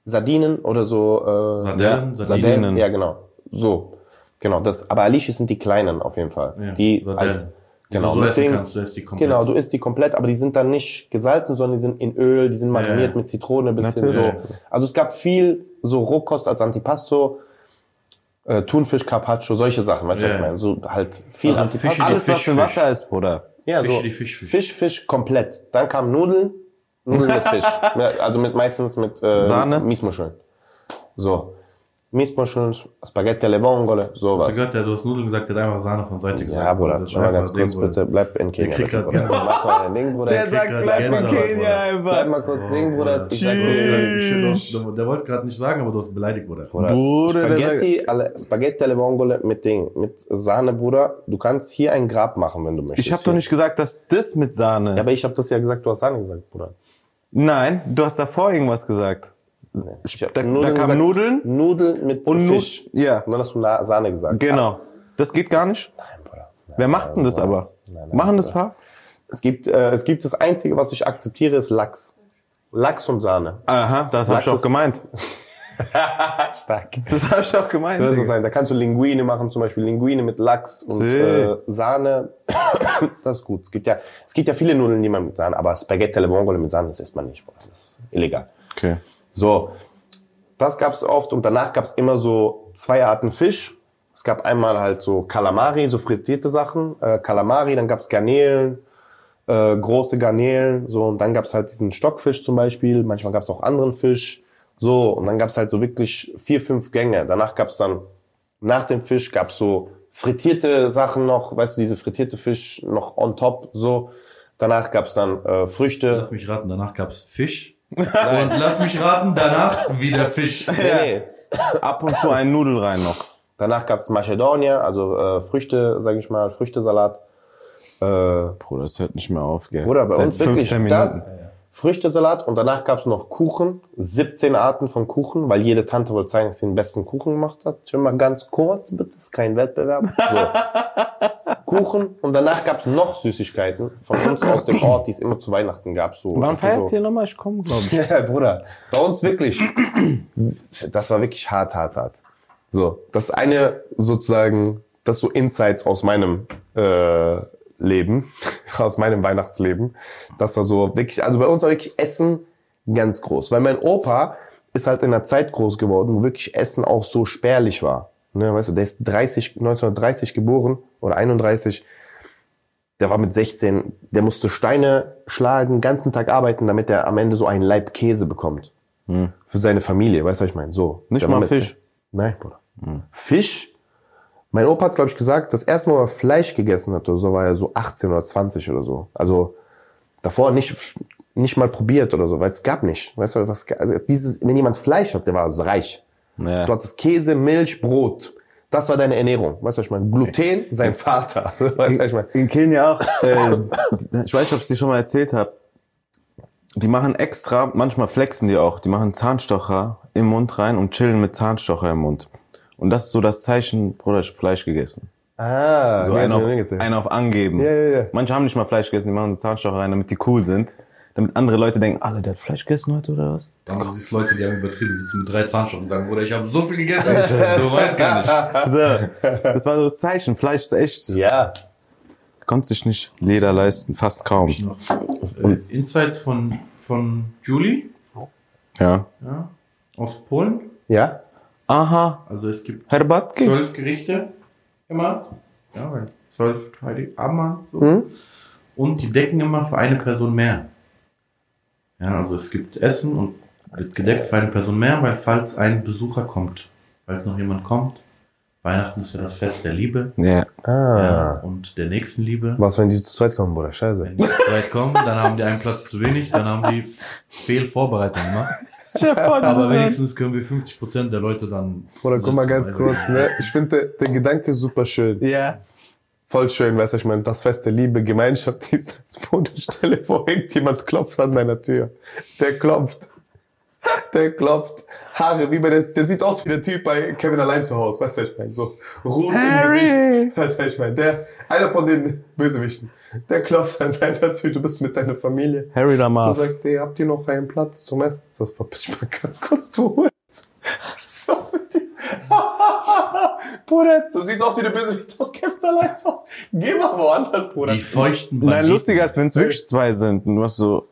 Sardinen oder so. Äh, Sardellen, ja, Sardinen. Ja, genau. So. Genau, das. Aber Alici sind die kleinen auf jeden Fall. Ja, die als, genau, du so essen kannst, du isst die komplett. Genau, du isst die komplett, aber die sind dann nicht gesalzen, sondern die sind in Öl, die sind mariniert Ja. mit Zitrone, bisschen Natürlich. so. Also es gab viel so Rohkost als Antipasto, äh, Thunfisch, Carpaccio, solche Sachen, weißt du, was ich meine? So halt viel Also Antipasto. Fische, Alles, was Fisch, im Fisch. Wasser ist, Bruder. ja, Fisch, so die Fisch, Fisch. Fisch, Fisch komplett. Dann kamen Nudeln, Nudeln mit Fisch. Ja, also mit meistens mit äh, Sahne? Miesmuscheln. So. Miesmuscheln, Spaghetti alle vongole, Hast sowas. du gehört, der, du hast Nudeln gesagt, der hat einfach Sahne von Seite gesagt. Ja, Bruder, Das schau mal ganz einfach kurz Ding, bitte, bleib in Kenia. kriegt Bitte, grad Bruder. Gänsehaut. Mach mal dein Ding, Bruder. Der Jetzt sagt, gerade bleib in Gänsehaut, Kenia Bruder. Bleib einfach. mal kurz stehen, Bruder. Jetzt, ich sag hast- Der, der wollte gerade nicht sagen, aber du hast beleidigt, Bruder. Bruder, Bruder, der Spaghetti, alle, Spaghetti alle vongole mit Ding, mit Sahne, Bruder. Du kannst hier ein Grab machen, wenn du möchtest. Ich habe doch nicht gesagt, dass das mit Sahne. Ja, aber ich habe das ja gesagt, du hast Sahne gesagt, Bruder. Nein, du hast davor irgendwas gesagt. Ich hab Da, da Nudeln kamen gesagt. Nudeln. Nudeln mit Und Fisch. ja. Und dann hast du Sahne gesagt. Genau. Das geht gar nicht. Nein, Bruder. Nein, Wer macht denn das nein, aber? nein, Machen das Bruder. Paar? Es gibt, äh, es gibt das Einzige, was ich akzeptiere, ist Lachs. Lachs und Sahne. Aha, das habe ich auch gemeint. Stark. Das habe ich auch gemeint. Das ist sein. Da kannst du Linguine machen, zum Beispiel Linguine mit Lachs und See. äh, Sahne. das ist gut. Es gibt ja, es gibt ja viele Nudeln, die man mit Sahne, aber Spaghetti alle vongole mit Sahne, das isst man nicht. Das ist illegal. Okay. So, das gab's oft und danach gab's immer so zwei Arten Fisch. Es gab einmal halt so Kalamari, so frittierte Sachen, äh, Kalamari, dann gab's Garnelen, äh, große Garnelen, so und dann gab's halt diesen Stockfisch zum Beispiel. Manchmal gab's auch anderen Fisch, so und dann gab's halt so wirklich vier, fünf Gänge. Danach gab's dann nach dem Fisch gab's so frittierte Sachen noch, weißt du, diese frittierte Fisch noch on top, so. Danach gab's dann äh, Früchte. Lass mich raten, danach gab's Fisch. Und lass mich raten, danach wieder Fisch. Nee, nee. Ab und zu ein Nudel rein noch. Danach gab's Macedonia, also äh, Früchte, sag ich mal, Früchtesalat. Äh, Bruder, das hört nicht mehr auf, gell? Bruder, bei Seit uns wirklich 15 das. Früchtesalat und danach gab's noch Kuchen, 17 Arten von Kuchen, weil jede Tante wollte zeigen, dass sie den besten Kuchen gemacht hat. Schon mal ganz kurz, bitte, ist kein Wettbewerb. So. Kuchen und danach gab's noch Süßigkeiten von uns aus dem Ort, die es immer zu Weihnachten gab. So, Wann feiert so, ihr nochmal? Ich komme, glaube ich. Ja, Bruder. Bei uns wirklich. Das war wirklich hart, hart, hart. So, das eine sozusagen, das so Insights aus meinem äh, Leben, aus meinem Weihnachtsleben. Das war so wirklich, also bei uns war wirklich Essen ganz groß. Weil mein Opa ist halt in einer Zeit groß geworden, wo wirklich Essen auch so spärlich war. Ne, weißt du, der ist 30, 1930 geboren oder 31 der war mit 16, der musste Steine schlagen, den ganzen Tag arbeiten, damit er am Ende so einen Leib Käse bekommt. Für seine Familie, weißt du, was ich meine? So. Nicht mal Fisch. Nein, Bruder. Fisch? Mein Opa hat, glaube ich, gesagt, das erste Mal, wo er Fleisch gegessen hat, oder so, war er so 18 oder 20 oder so. Also davor nicht, nicht mal probiert oder so, weil es gab nicht. Weißt du, was, also dieses, wenn jemand Fleisch hat, der war also reich. Ja. Du hattest Käse, Milch, Brot. Das war deine Ernährung. Weißt du, was ich meine? Gluten, sein Vater. Weißt du, was ich meine? In Kenia auch. Äh, ich weiß nicht, ob ich es dir schon mal erzählt habe. Die machen extra, manchmal flexen die auch, die machen Zahnstocher im Mund rein und chillen mit Zahnstocher im Mund. Und das ist so das Zeichen, Bruder, ich hab Fleisch gegessen. Ah, So nee, ein hast du auf, mir nicht erzählt. ein auf Angeben. Ja, ja, ja. Manche haben nicht mal Fleisch gegessen, die machen so Zahnstocher rein, damit die cool sind. Damit andere Leute denken, Alter, der hat Fleisch gegessen heute oder was? Dann gibt es Leute, die haben übertrieben, die sitzen mit drei Zahnstochen und sagen, Bruder, ich habe so viel gegessen, du weißt gar nicht. So, das war so das Zeichen, Fleisch ist echt. Ja. Konntest dich nicht Leder leisten, fast kaum. Noch, äh, Insights von, von Julie Ja. ja, aus Polen. Ja? Aha. Also es gibt Herbatki. zwölf Gerichte immer. Ja, weil zwölf Heilig Abendmahl. So. Hm? Und die decken immer für eine Person mehr. Ja, also es gibt Essen und wird gedeckt für eine Person mehr, weil falls ein Besucher kommt, falls noch jemand kommt, Weihnachten ist ja das Fest der Liebe Ja. Ah. ja, und der Nächstenliebe. Was, wenn die zu zweit kommen, Bruder? Scheiße. Wenn die zu weit kommen, dann haben die einen Platz zu wenig, dann haben die Fehlvorbereitung gemacht. Aber wenigstens können wir 50% der Leute dann. Bruder, guck mal ganz also- kurz, ne? Ich finde der Gedanke super schön. Ja. Voll schön, weißt du, ich meine, das Fest der Liebe, Gemeinschaft, dieses Bruder, stell dir vor, irgendjemand klopft an deiner Tür. Der klopft. Der klopft. Haare, wie bei der, der sieht aus wie der Typ bei Kevin allein zu Hause, weißt du, was ich meine, so Ruß im Gesicht. Weißt du, was ich meine, der, einer von den Bösewichten, der klopft an deiner Tür, du bist mit deiner Familie. Harry Du Lamar. sagt, hey, habt ihr noch einen Platz zum Essen? So, verpiss mal ganz kurz, du. Hund. Was mit dir? Bruder, du siehst aus wie der Bösewicht aus Kevin allein zu Hause. Geh mal woanders, Bruder. Die feuchten Nein, lustiger ist, wenn es wirklich zwei sind. und Du hast so,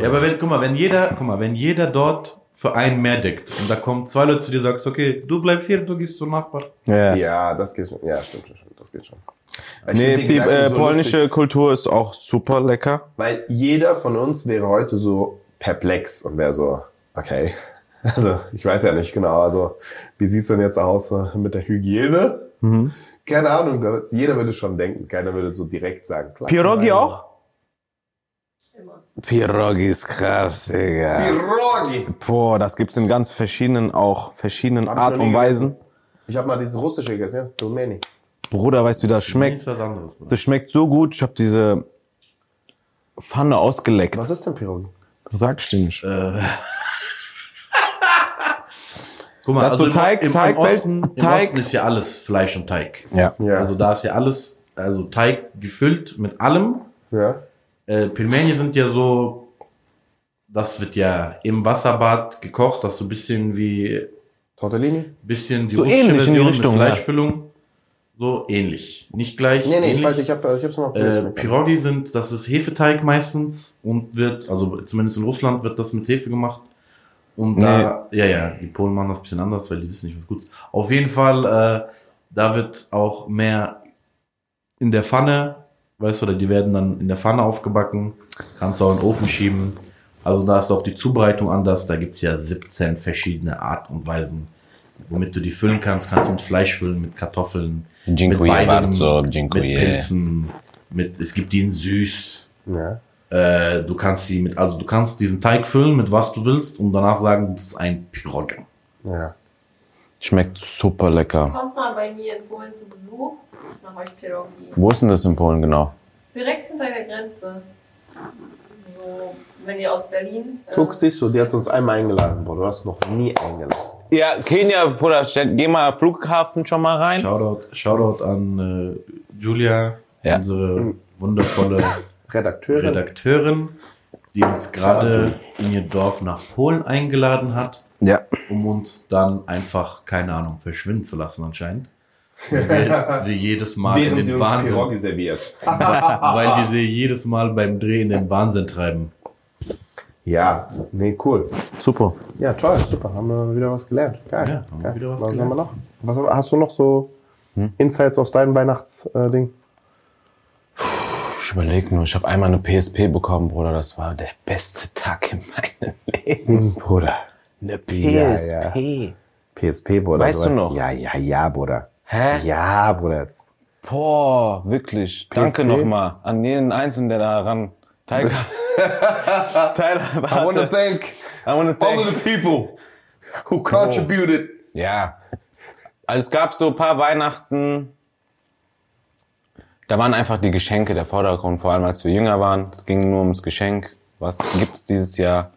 Ja, aber wenn, guck mal, wenn jeder, guck mal, wenn jeder dort für einen mehr deckt und da kommen zwei Leute zu dir, sagst, okay, du bleib hier, du gehst zum Nachbar. ja. Ja, das geht schon. Ja, stimmt schon. Das geht schon. Ich Nee, die äh, so polnische lustig, Kultur ist auch super lecker. weil jeder von uns wäre heute so perplex und wäre so, okay. Also, ich weiß ja nicht genau, also, wie sieht's denn jetzt aus mit der Hygiene? Mhm. Keine Ahnung, jeder würde schon denken, keiner würde so direkt sagen. Klar, Pierogi auch? Pierogi ist krass, Digga. Pierogi! Boah, das gibt's in ganz verschiedenen, auch verschiedenen Hab ich Art noch nie und Weisen. Ich habe mal dieses russische gegessen, ja? Pelmeni. Bruder, weißt du, wie das schmeckt? Nichts was anderes. Bruder. Das schmeckt so gut. Ich habe diese Pfanne ausgeleckt. Was ist denn Pierogi? Sag ich dir nicht. Äh. Guck mal, Das ist also so Teig, im, im, Teig, im, Osten, im Teig. Osten ist ja alles Fleisch und Teig. Ja. Ja. Also da ist ja alles, also Teig gefüllt mit allem. ja. Äh, Pilmeni sind ja so, das wird ja im Wasserbad gekocht, das so ein bisschen wie, Tortellini? bisschen die So ähnlich in die Version Richtung, mit ja. Fleischfüllung. So ähnlich. Nicht gleich. Nee, nee, ähnlich. ich weiß, ich habe ich hab's noch Äh. Pierogi sind, das ist Hefeteig meistens und wird, also zumindest in Russland wird das mit Hefe gemacht. Und da, ja, ja, die Polen machen das ein bisschen anders, weil die wissen nicht, was gut ist. Auf jeden Fall, äh, da wird auch mehr in der Pfanne, weißt du, oder die werden dann in der Pfanne aufgebacken, kannst du auch in den Ofen schieben. Also da ist auch die Zubereitung anders, da gibt's ja 17 verschiedene Art und Weisen, womit du die füllen kannst. Kannst du mit Fleisch füllen, mit Kartoffeln, mit beidem, bardzo, mit. Pilzen, mit, es gibt die in süß. ja. Äh, du kannst sie mit, also du kannst diesen Teig füllen mit was du willst und danach sagen, das ist ein Pirog. ja. Schmeckt super lecker. Kommt mal bei mir in Polen zu Besuch. Ich mache euch Pierogi. Wo ist denn das in Polen genau? Direkt hinter der Grenze. So, wenn ihr aus Berlin. äh, Guck, siehst du, die hat uns einmal eingeladen, Bro. Du hast noch nie eingeladen. Ja, Kenia, Bruder, geh mal Flughafen schon mal rein. Shoutout, Shoutout an äh, Julia, Ja. unsere wundervolle Redakteurin. Redakteurin, die uns gerade in ihr Dorf nach Polen eingeladen hat, Ja. um uns dann einfach, keine Ahnung, verschwinden zu lassen anscheinend. Weil wir sie jedes Mal in Während sie den uns Wahnsinn Pierogi serviert. weil wir sie jedes Mal beim Drehen in den Wahnsinn treiben. Ja, nee, cool. Super. Ja, toll, super. Haben wir wieder was gelernt. Geil. Ja, haben wir Geil. wieder was was gelernt. haben wir noch? Was, hast du noch so Insights aus deinem Weihnachtsding? Ich überlege nur, ich habe einmal eine PSP bekommen, Bruder. Das war der beste Tag in meinem Leben. Bruder. Eine Ja, PSP. PSP, Bruder. Weißt du noch? Ja, ja, ja, Bruder. Hä? Ja, Bruder. Boah, wirklich. Danke PSP? nochmal an jeden Einzelnen, der daran teilgenommen Teil I wanna hatte. thank I wanna all thank of the people who contributed. Ja. Also es gab so ein paar Weihnachten, da waren einfach die Geschenke der Vordergrund, vor allem als wir jünger waren. Es ging nur ums Geschenk. Was gibt's dieses Jahr?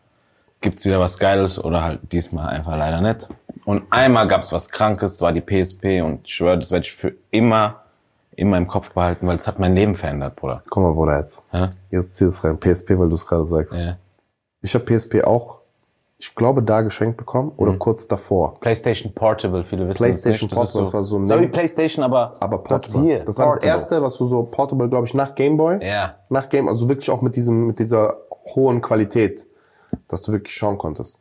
Gibt's wieder was Geiles oder halt diesmal einfach leider nicht? Und einmal gab's was Krankes, das war die PSP und ich schwöre, das werde ich für immer, immer im Kopf behalten, weil es hat mein Leben verändert, Bruder. Guck mal, Bruder, jetzt. Hä? Jetzt zieh es rein. PSP, weil du es gerade sagst. Ja. Ich habe PSP auch, ich glaube, da geschenkt bekommen oder kurz davor. PlayStation Portable, viele wissen PlayStation nicht. Portable, das war so ein Sorry. PlayStation, aber Aber Portable. hier, das war das Portable. erste, was du so Portable, glaube ich, nach Gameboy. Ja. Nach Game, also wirklich auch mit diesem, mit dieser hohen Qualität, dass du wirklich schauen konntest.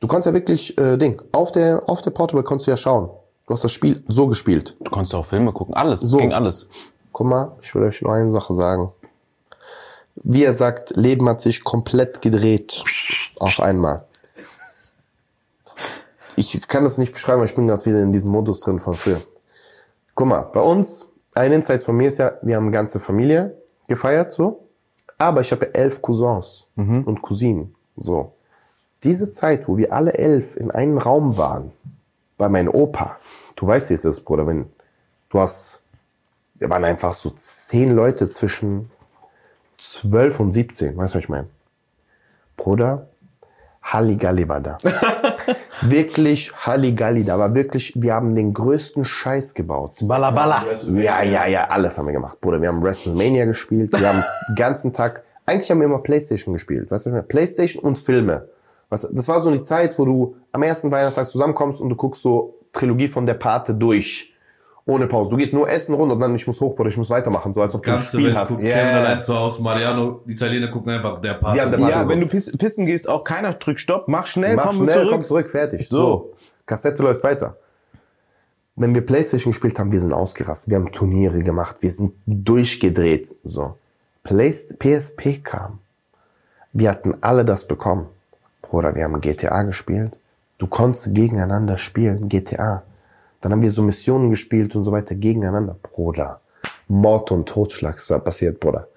Du konntest ja wirklich, äh, Ding, auf der, auf der Portable konntest du ja schauen. Du hast das Spiel so gespielt. Du konntest auch Filme gucken, alles, So. es ging alles. Guck mal, ich will euch nur eine Sache sagen. Wie er sagt, Leben hat sich komplett gedreht. Auf einmal. Ich kann das nicht beschreiben, weil ich bin gerade wieder in diesem Modus drin von früher. Guck mal, bei uns, ein Insight von mir ist ja, wir haben eine ganze Familie gefeiert, so. Aber ich habe ja elf Cousins und Cousinen, so. Diese Zeit, wo wir alle elf in einem Raum waren, bei meinem Opa, du weißt, wie es ist, Bruder, wenn du hast, wir waren einfach so zehn Leute zwischen 12 und 17, weißt du, was ich meine? Bruder, Halligalli war da. wirklich Halligalli, da war wirklich, wir haben den größten Scheiß gebaut. Balla balla. Ja, ja, ja, alles haben wir gemacht, Bruder. Wir haben WrestleMania gespielt, wir haben den ganzen Tag, eigentlich haben wir immer Playstation gespielt, weißt du? Playstation und Filme. Was, das war so die Zeit, wo du am ersten Weihnachtstag zusammenkommst und du guckst so Trilogie von der Pate durch. Ohne Pause. Du gehst nur essen runter und dann, ich muss hoch, Bruder, ich muss weitermachen, so als ob du ein Spiel Welt hast. guckt ja, allein zu Hause, Mariano, die Italiener gucken einfach, der Part. Ja, der Part- Ja, wenn du piss, pissen gehst, auch keiner drückt Stopp, mach schnell, Mach komm schnell, zurück. komm zurück, fertig. So. So. Kassette läuft weiter. Wenn wir Playstation gespielt haben, wir sind ausgerastet. Wir haben Turniere gemacht. Wir sind durchgedreht. So. PSP kam. Wir hatten alle das bekommen. Bruder, wir haben GTA gespielt. Du konntest gegeneinander spielen, GTA. Dann haben wir so Missionen gespielt und so weiter gegeneinander. Bruder, Mord und Totschlag ist da passiert, Bruder.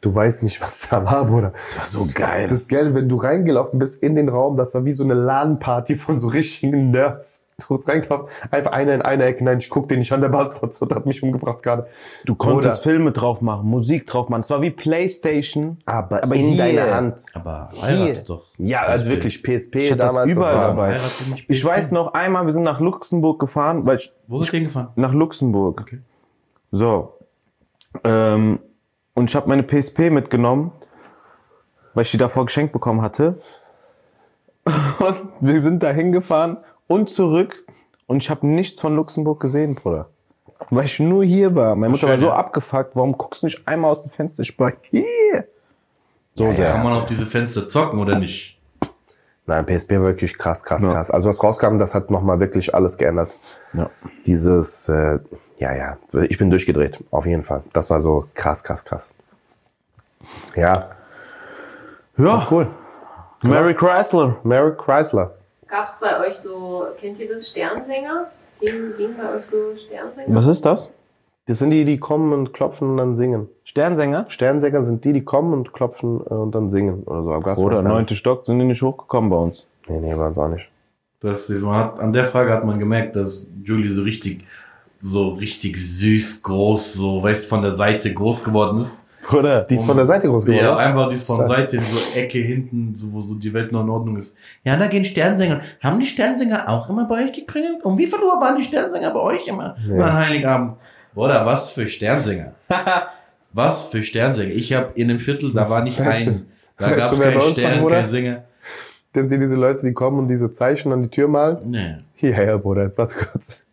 Du weißt nicht, was da war, Bruder. Das war so geil. Das Geile, wenn du reingelaufen bist in den Raum, das war wie so eine LAN-Party von so richtigen Nerds. Du bist reingelaufen, einfach einer in einer Ecke, nein, ich guck den nicht an, der Bastard, so, hat mich umgebracht gerade. Du konntest Bruder. Filme drauf machen, Musik drauf machen. Es war wie Playstation. Aber, Aber in hier- deiner Hand. Aber Hier. doch. Ja, also wirklich PSP Ich damals. überall dabei. Ich weiß noch einmal, wir sind nach Luxemburg gefahren, weil ich, Wo ist der hingefahren? nach Luxemburg. Okay. So. Ähm, und ich habe meine PSP mitgenommen, weil ich die davor geschenkt bekommen hatte. Und wir sind da hingefahren und zurück. Und ich habe nichts von Luxemburg gesehen, Bruder. Weil ich nur hier war. Meine Mutter war so ja. abgefuckt. Warum guckst du nicht einmal aus dem Fenster? Ich war hier. So sehr. Kann man auf diese Fenster zocken oder nicht? Nein, PSP war wirklich krass, krass, Ja. krass. Also was rauskam, das hat nochmal wirklich alles geändert. Ja. Dieses, äh, ja, ja, ich bin durchgedreht, auf jeden Fall. Das war so krass, krass, krass. Ja, Ja, cool. Mary Chrysler. Mary Chrysler. Gab es bei euch so, kennt ihr das Sternsänger? Gehen, gehen bei euch so Sternsänger? Was ist das? Das sind die, die kommen und klopfen und dann singen. Sternsänger? Sternsänger sind die, die kommen und klopfen äh, und dann singen oder so. Oder neunte Stock sind die nicht hochgekommen bei uns. Nee, nee, bei uns auch nicht. Das, man hat, an der Frage hat man gemerkt, dass Julie so richtig, so richtig süß, groß, so, weißt, von der Seite groß geworden ist. Oder? Die ist von der Seite groß geworden. Ja, einfach die ist von Stark. Seite in so Ecke hinten, so, wo so die Welt noch in Ordnung ist. Ja, da gehen Sternsänger. Haben die Sternsänger auch immer bei euch geklingelt? Um wie viel Uhr waren die Sternsänger bei euch immer? Ja. An Heiligabend. Oder was für Sternsänger? was für Sternsänger? Ich habe in dem Viertel, da war nicht Weißt du- ein, da gab es keinen Stern, kein Sänger. Sind die diese Leute, die kommen und diese Zeichen an die Tür malen? Nee. Hierher, Bruder, jetzt warte kurz.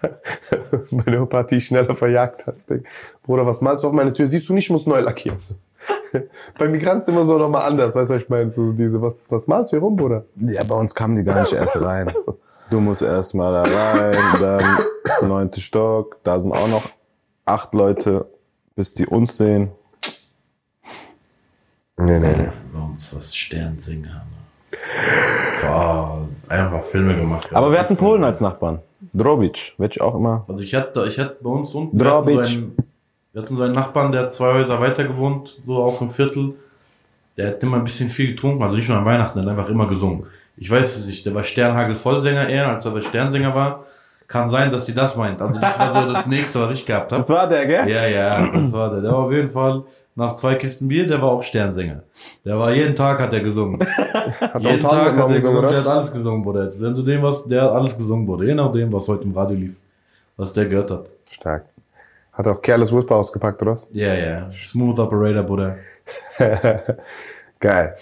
meine Opa hat die schneller verjagt als Ding. Bruder, was malst du auf meine Tür? Siehst du nicht, ich muss neu lackieren. Bei Migranten ist immer so nochmal anders, weißt du, was ich meine? So diese, was, was malst du hier rum, Bruder? Ja, bei uns kamen die gar nicht erst rein. Du musst erst mal da rein, dann neunte Stock, da sind auch noch acht Leute, bis die uns sehen. Nee, nee, nee. Bei uns das Sternsänger. Boah, einfach Filme gemacht. Aber wir hatten Polen als Nachbarn. Drobic, werd ich auch immer. Also ich hatte, ich hatte bei uns unten, wir hatten, so einen, wir hatten so einen Nachbarn, der hat zwei Häuser weiter gewohnt, so auch im Viertel. Der hat immer ein bisschen viel getrunken, also nicht nur an Weihnachten, der hat einfach immer gesungen. Ich weiß es nicht, der war Sternhagel Vollsänger eher, als dass er Sternsänger war. Kann sein, dass sie das meint. Also das war so das nächste, was ich gehabt habe. Das war der, gell? Ja, ja, das war der. Der war auf jeden Fall nach zwei Kisten Bier, der war auch Sternsänger. Der war jeden Tag hat er gesungen. Hat jeden Tag Tag hat er gesungen, gesungen, der oder? hat alles gesungen, Bruder. Jetzt, wenn du dem was, der hat alles gesungen, Bruder. Je nachdem, was heute im Radio lief. Was der gehört hat. Stark. Hat auch Careless Whisper ausgepackt, oder was? Ja, ja. Smooth Operator, Bruder. Geil.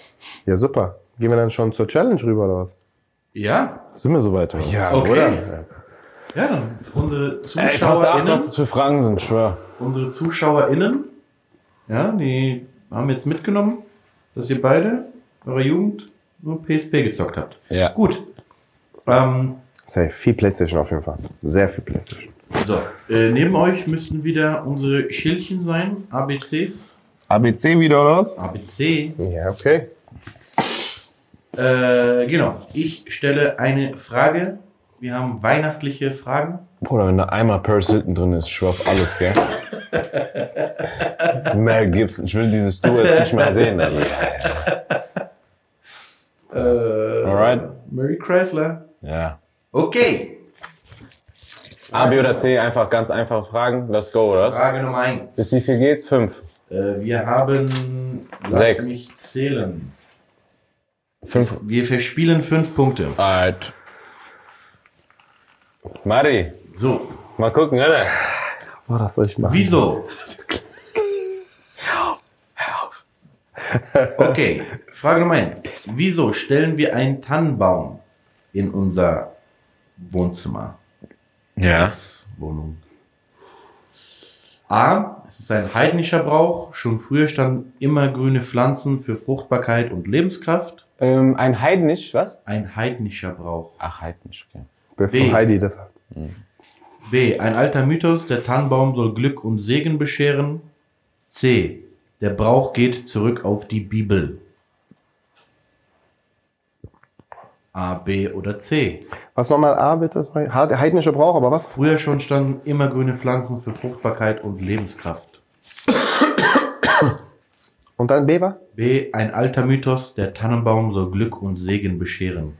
Ja, super. Gehen wir dann schon zur Challenge rüber, oder was? Ja? Sind wir soweit? oder? Ja, Okay. oder? Ja, dann unsere Ey, pass auf, ZuschauerInnen, was das für Fragen sind, schwör. unsere ZuschauerInnen, ja, die haben jetzt mitgenommen, dass ihr beide eurer Jugend nur PSP gezockt habt. Ja. Gut. Ähm, Safe. Viel Playstation auf jeden Fall. Sehr viel Playstation. so, äh, neben euch müssten wieder unsere Schildchen sein, ABCs. ABC wieder oder was? ABC. Ja, okay. Äh, genau. Ich stelle eine Frage. Wir haben weihnachtliche Fragen. Bruder, wenn da einmal Paris Hilton drin ist, schwör auf alles, gell? Mel Gibson, ich will dieses Duo jetzt nicht mehr sehen. Also. Äh, Alright. Mary Chrysler. Ja. Okay. A, B oder C, einfach ganz einfache Fragen. Let's go, oder? Frage Nummer eins. Bis wie viel geht's? Fünf. Äh, wir haben. Lass Sechs. mich zählen. Fünf. Wir verspielen fünf Punkte. Alright. Mari, So. mal gucken, oder? Boah, das soll ich machen. Wieso? Okay, Frage Nummer eins. Wieso stellen wir einen Tannenbaum in unser Wohnzimmer? Ja. Wohnung. A. Es ist ein heidnischer Brauch. Schon früher standen immer grüne Pflanzen für Fruchtbarkeit und Lebenskraft. Ähm, ein heidnisch, was? Ein heidnischer Brauch. Ach, heidnisch, okay. Das ist B. von Heidi, das. B. Ein alter Mythos. Der Tannenbaum soll Glück und Segen bescheren. C. Der Brauch geht zurück auf die Bibel. A, B oder C. Was nochmal A, bitte? He- Heidnischer Brauch, aber was? Früher schon standen immer grüne Pflanzen für Fruchtbarkeit und Lebenskraft. Und dann B war? B. Ein alter Mythos, der Tannenbaum soll Glück und Segen bescheren.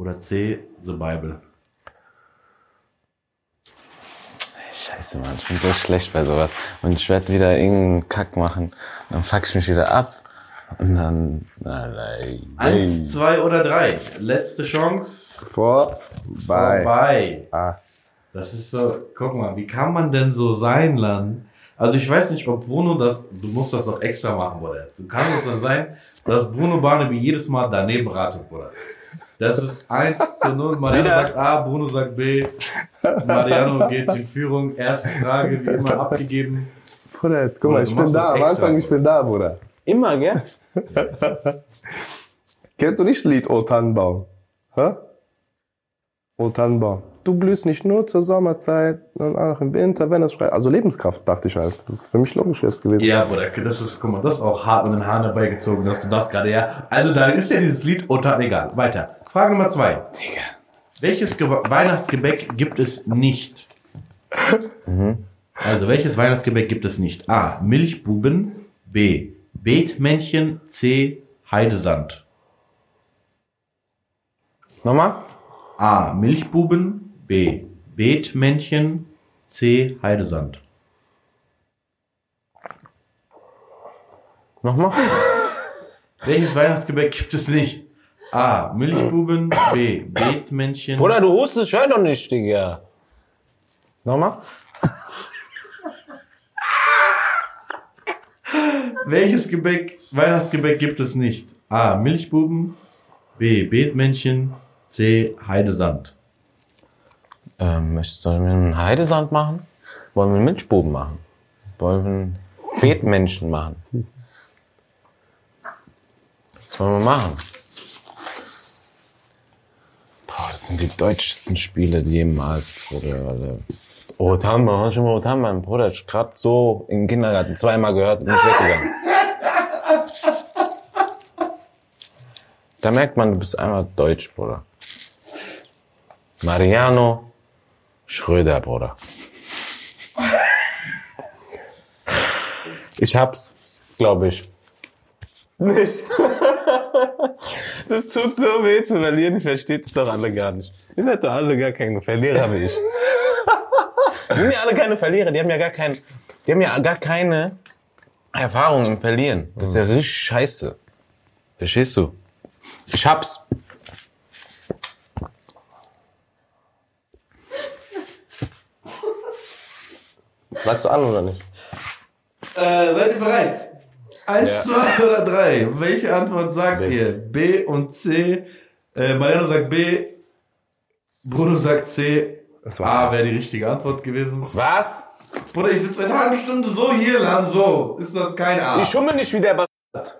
Oder C. The Bible. Scheiße, Mann, ich bin so schlecht bei sowas. Und ich werde wieder irgendeinen Kack machen. Dann fuck ich mich wieder ab. Und dann, na, nein. Eins, zwei oder drei. Letzte Chance. Vorbei. Vorbei. Ah. Das ist so, guck mal, wie kann man denn so sein, Lan? Also ich weiß nicht, ob Bruno das, du musst das doch extra machen, Bruder. So kann es dann sein, dass Bruno Barnaby jedes Mal daneben ratet, Bruder. Das ist 1 zu 0. Mariano Wieder. sagt A, Bruno sagt B. Mariano geht in Führung. Erste Frage, wie immer, abgegeben. Bruder, jetzt guck mal, ich bin da. Am Anfang, ich bin da, Bruder. Immer, gell? Kennst du nicht das Lied O Tannenbaum? Hä? O Tannenbaum. Du blühst nicht nur zur Sommerzeit, sondern auch im Winter, wenn es schreit. Also Lebenskraft, dachte ich halt. Das ist für mich logisch jetzt gewesen. Ja, Bruder, das ist, guck mal, das ist auch hart an den Haaren herbeigezogen, dass du das gerade, ja. Also da ist ja dieses Lied unter, egal. Weiter. Frage Nummer zwei. Digga. Welches Ge Weihnachtsgebäck gibt es nicht? Also, welches Weihnachtsgebäck gibt es nicht? A. Milchbuben. B. Beetmännchen. C. Heidesand. Nochmal? A. Milchbuben. B. Beetmännchen. C. Heidesand. Nochmal? Welches Weihnachtsgebäck gibt es nicht? A. Milchbuben. B. Beetmännchen. Bruder, du hustest, ich hör doch nicht, Digga. Nochmal? Welches Gebäck, Weihnachtsgebäck gibt es nicht? A. Milchbuben. B. Beetmännchen. C. Heidesand. Ähm, möchtest- sollen wir einen Heidesand machen? Wollen wir einen Milchbuben machen? Wollen wir einen Beetmenschen machen? Was wollen wir machen? Boah, das sind die deutschesten Spiele, die jemals. Oh, Tamba, hast schon mal Tamba? Bruder, ich gerade so im Kindergarten zweimal gehört und bin weggegangen. Da merkt man, du bist einmal deutsch, Bruder. Mariano Schröder, Bruder. Ich hab's, glaube ich. Nicht. Das tut so weh zu verlieren, ihr versteht's doch alle gar nicht. Ihr seid doch alle gar keine Verlierer wie ich. Die sind ja alle keine Verlierer, die haben ja gar kein, die haben ja gar keine Erfahrung im Verlieren. Das ist ja richtig scheiße. Verstehst du? Ich hab's. Sagst du an oder nicht? Äh, seid ihr bereit? Eins, Ja. zwei oder drei. Welche Antwort sagt B. ihr? B und C. Äh, Mariano sagt B. Bruno sagt C. Das war A wäre die richtige Antwort gewesen. Was? Bruder, ich sitze eine halbe Stunde so hier lang, so. Ist das kein A? Ich schummel nicht wie der Bastard.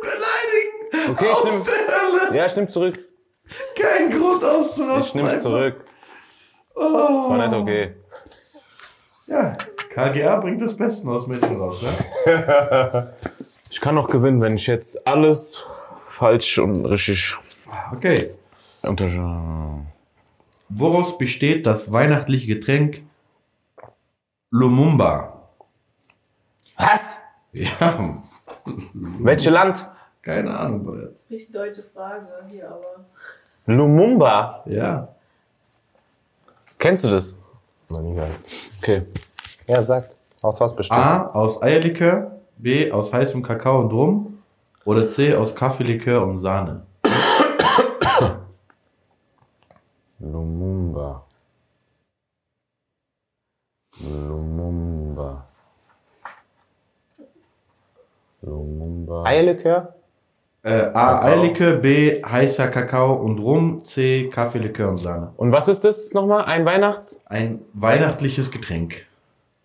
beleidigen. Okay, ich nehm-. Ja, ich nehm zurück. Kein Grund auszurasten. Ich nehm's zurück. Oh. War nicht okay. Ja, KGA bringt das Beste aus Menschen raus, ne? Ich kann noch gewinnen, wenn ich jetzt alles falsch und richtig Okay. Woraus besteht das weihnachtliche Getränk Lumumba? Was? Ja, Welches Land? keine Ahnung, Bruder. Richtig deutsche Frage hier, aber. Lumumba. Ja. Kennst du das? Noch nie gehört. Okay. Ja, sagt. Aus was besteht? A aus Eierlikör, B aus heißem Kakao und Rum oder C aus Kaffeelikör und Sahne. Lumumba. Lumumba. Lumumba. Eierlikör? Äh, A Eierlikör, B heißer Kakao und Rum, C Kaffeelikör und Sahne. Und was ist das nochmal? Ein Weihnachts? Ein weihnachtliches Getränk.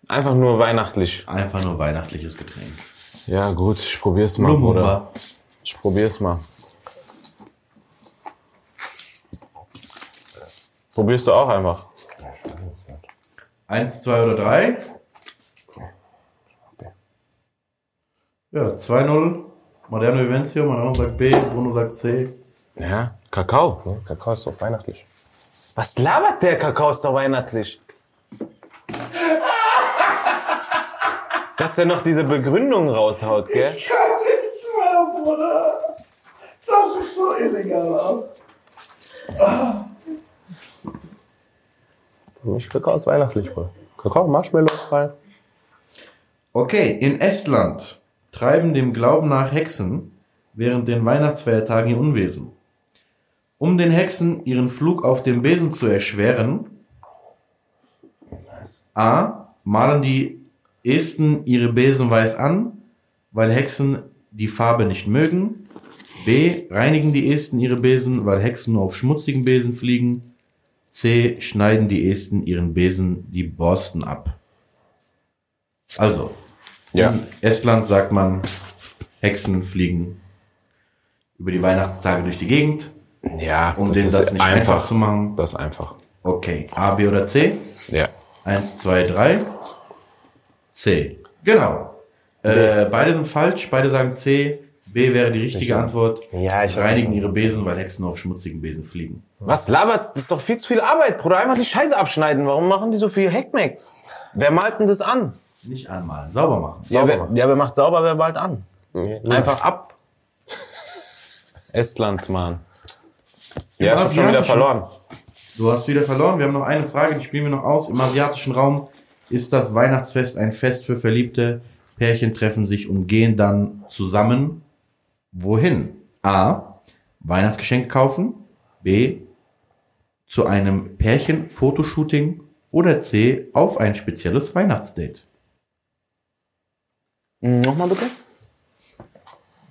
Einfach nur weihnachtlich. Einfach nur weihnachtliches Getränk. Ja, gut, ich probier's mal, Bruder. Ich probier's mal. Probierst du auch einfach. Eins, zwei oder drei? Ja, 2-0. Moderno Vivencio, Mariano sagt B, Bruno sagt C. Ja, Kakao. Ja, Kakao ist doch weihnachtlich. Was labert der Kakao ist doch weihnachtlich? Dass der noch diese Begründung raushaut, gell? kann nicht mehr, Bruder. Das ist so illegal. Für mich Kakao ist weihnachtlich, Bro. Kakao, Marshmallows rein. Okay, in Estland treiben dem Glauben nach Hexen während den Weihnachtsfeiertagen ihr Unwesen. Um den Hexen ihren Flug auf dem Besen zu erschweren, A. Malen die Esten ihre Besen weiß an, weil Hexen die Farbe nicht mögen. B. Reinigen die Esten ihre Besen, weil Hexen nur auf schmutzigen Besen fliegen. C. Schneiden die Esten ihren Besen die Borsten ab. Also, Ja. in Estland sagt man, Hexen fliegen über die Weihnachtstage durch die Gegend, Ja, um denen das nicht einfach. zu machen. Das ist einfach. Okay, A, B oder C? Ja. Eins, zwei, drei. C. Genau. Äh, beide sind falsch, beide sagen C. B wäre die richtige Antwort. Ja, ich Reinigen ihre Besen, weil Hexen auf schmutzigen Besen fliegen. Was labert? Das ist doch viel zu viel Arbeit, Bruder. Einfach die Scheiße abschneiden. Warum machen die so viel Hackmacks? Wer malt denn das an? Nicht anmalen, sauber machen. Ja wer, ja, wer macht sauber, wer malt an? Nee. Einfach ab. Estland, Mann. Ja, ich hab schon wieder verloren. Du hast wieder verloren. Wir haben noch eine Frage, die spielen wir noch aus. Im asiatischen Raum ist das Weihnachtsfest ein Fest für Verliebte. Pärchen treffen sich und gehen dann zusammen. Wohin? A. Weihnachtsgeschenke kaufen. B. Zu einem Pärchen-Fotoshooting. Oder C. Auf ein spezielles Weihnachtsdate. Hm, Nochmal bitte?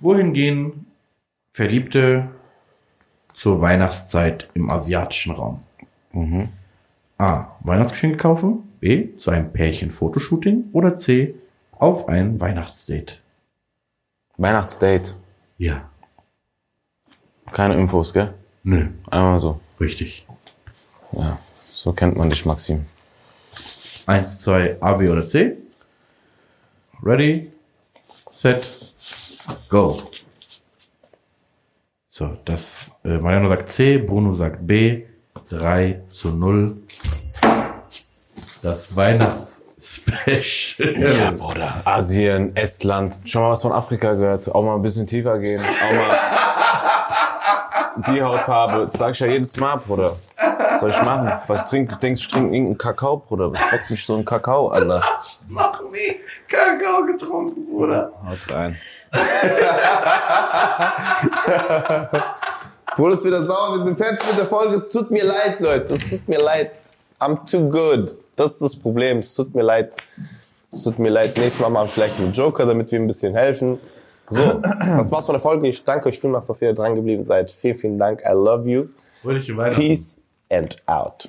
Wohin gehen Verliebte zur Weihnachtszeit im asiatischen Raum? A. Weihnachtsgeschenke kaufen. B. Zu einem Pärchen-Fotoshooting. Oder C. Auf ein Weihnachtsdate. Weihnachtsdate. Ja. Keine Infos, gell? Nö. Einmal so. Richtig. Ja. So kennt man dich, Maxim. Eins, zwei, A, B oder C. Ready, set, go. So, das, äh, Mariano sagt C, Bruno sagt B, 3 zu 0. Das Weihnachtsspecial. Ja, Bruder. Asien, Estland. Schon mal was von Afrika gehört. Auch mal ein bisschen tiefer gehen. Auch mal die Hautfarbe. Das sag ich ja jedes Mal, Bruder. Was soll ich machen? Was trink, du denkst, ich trinke irgendeinen Kakao, Bruder. Was bockt mich so ein Kakao, Alter? Noch nie Kakao getrunken, Bruder. Haut rein. Bruder ist wieder sauer, wir sind fertig mit der Folge. Es tut mir leid, Leute. Es tut mir leid. I'm too good. Das ist das Problem. Es tut mir leid. Es tut mir leid. Nächstes Mal machen wir vielleicht einen Joker, damit wir ein bisschen helfen. So, das war's von der Folge. Ich danke euch vielmals, dass ihr dran geblieben seid. Vielen, vielen Dank. I love you. Fröhliche Weihnachten. Peace and out.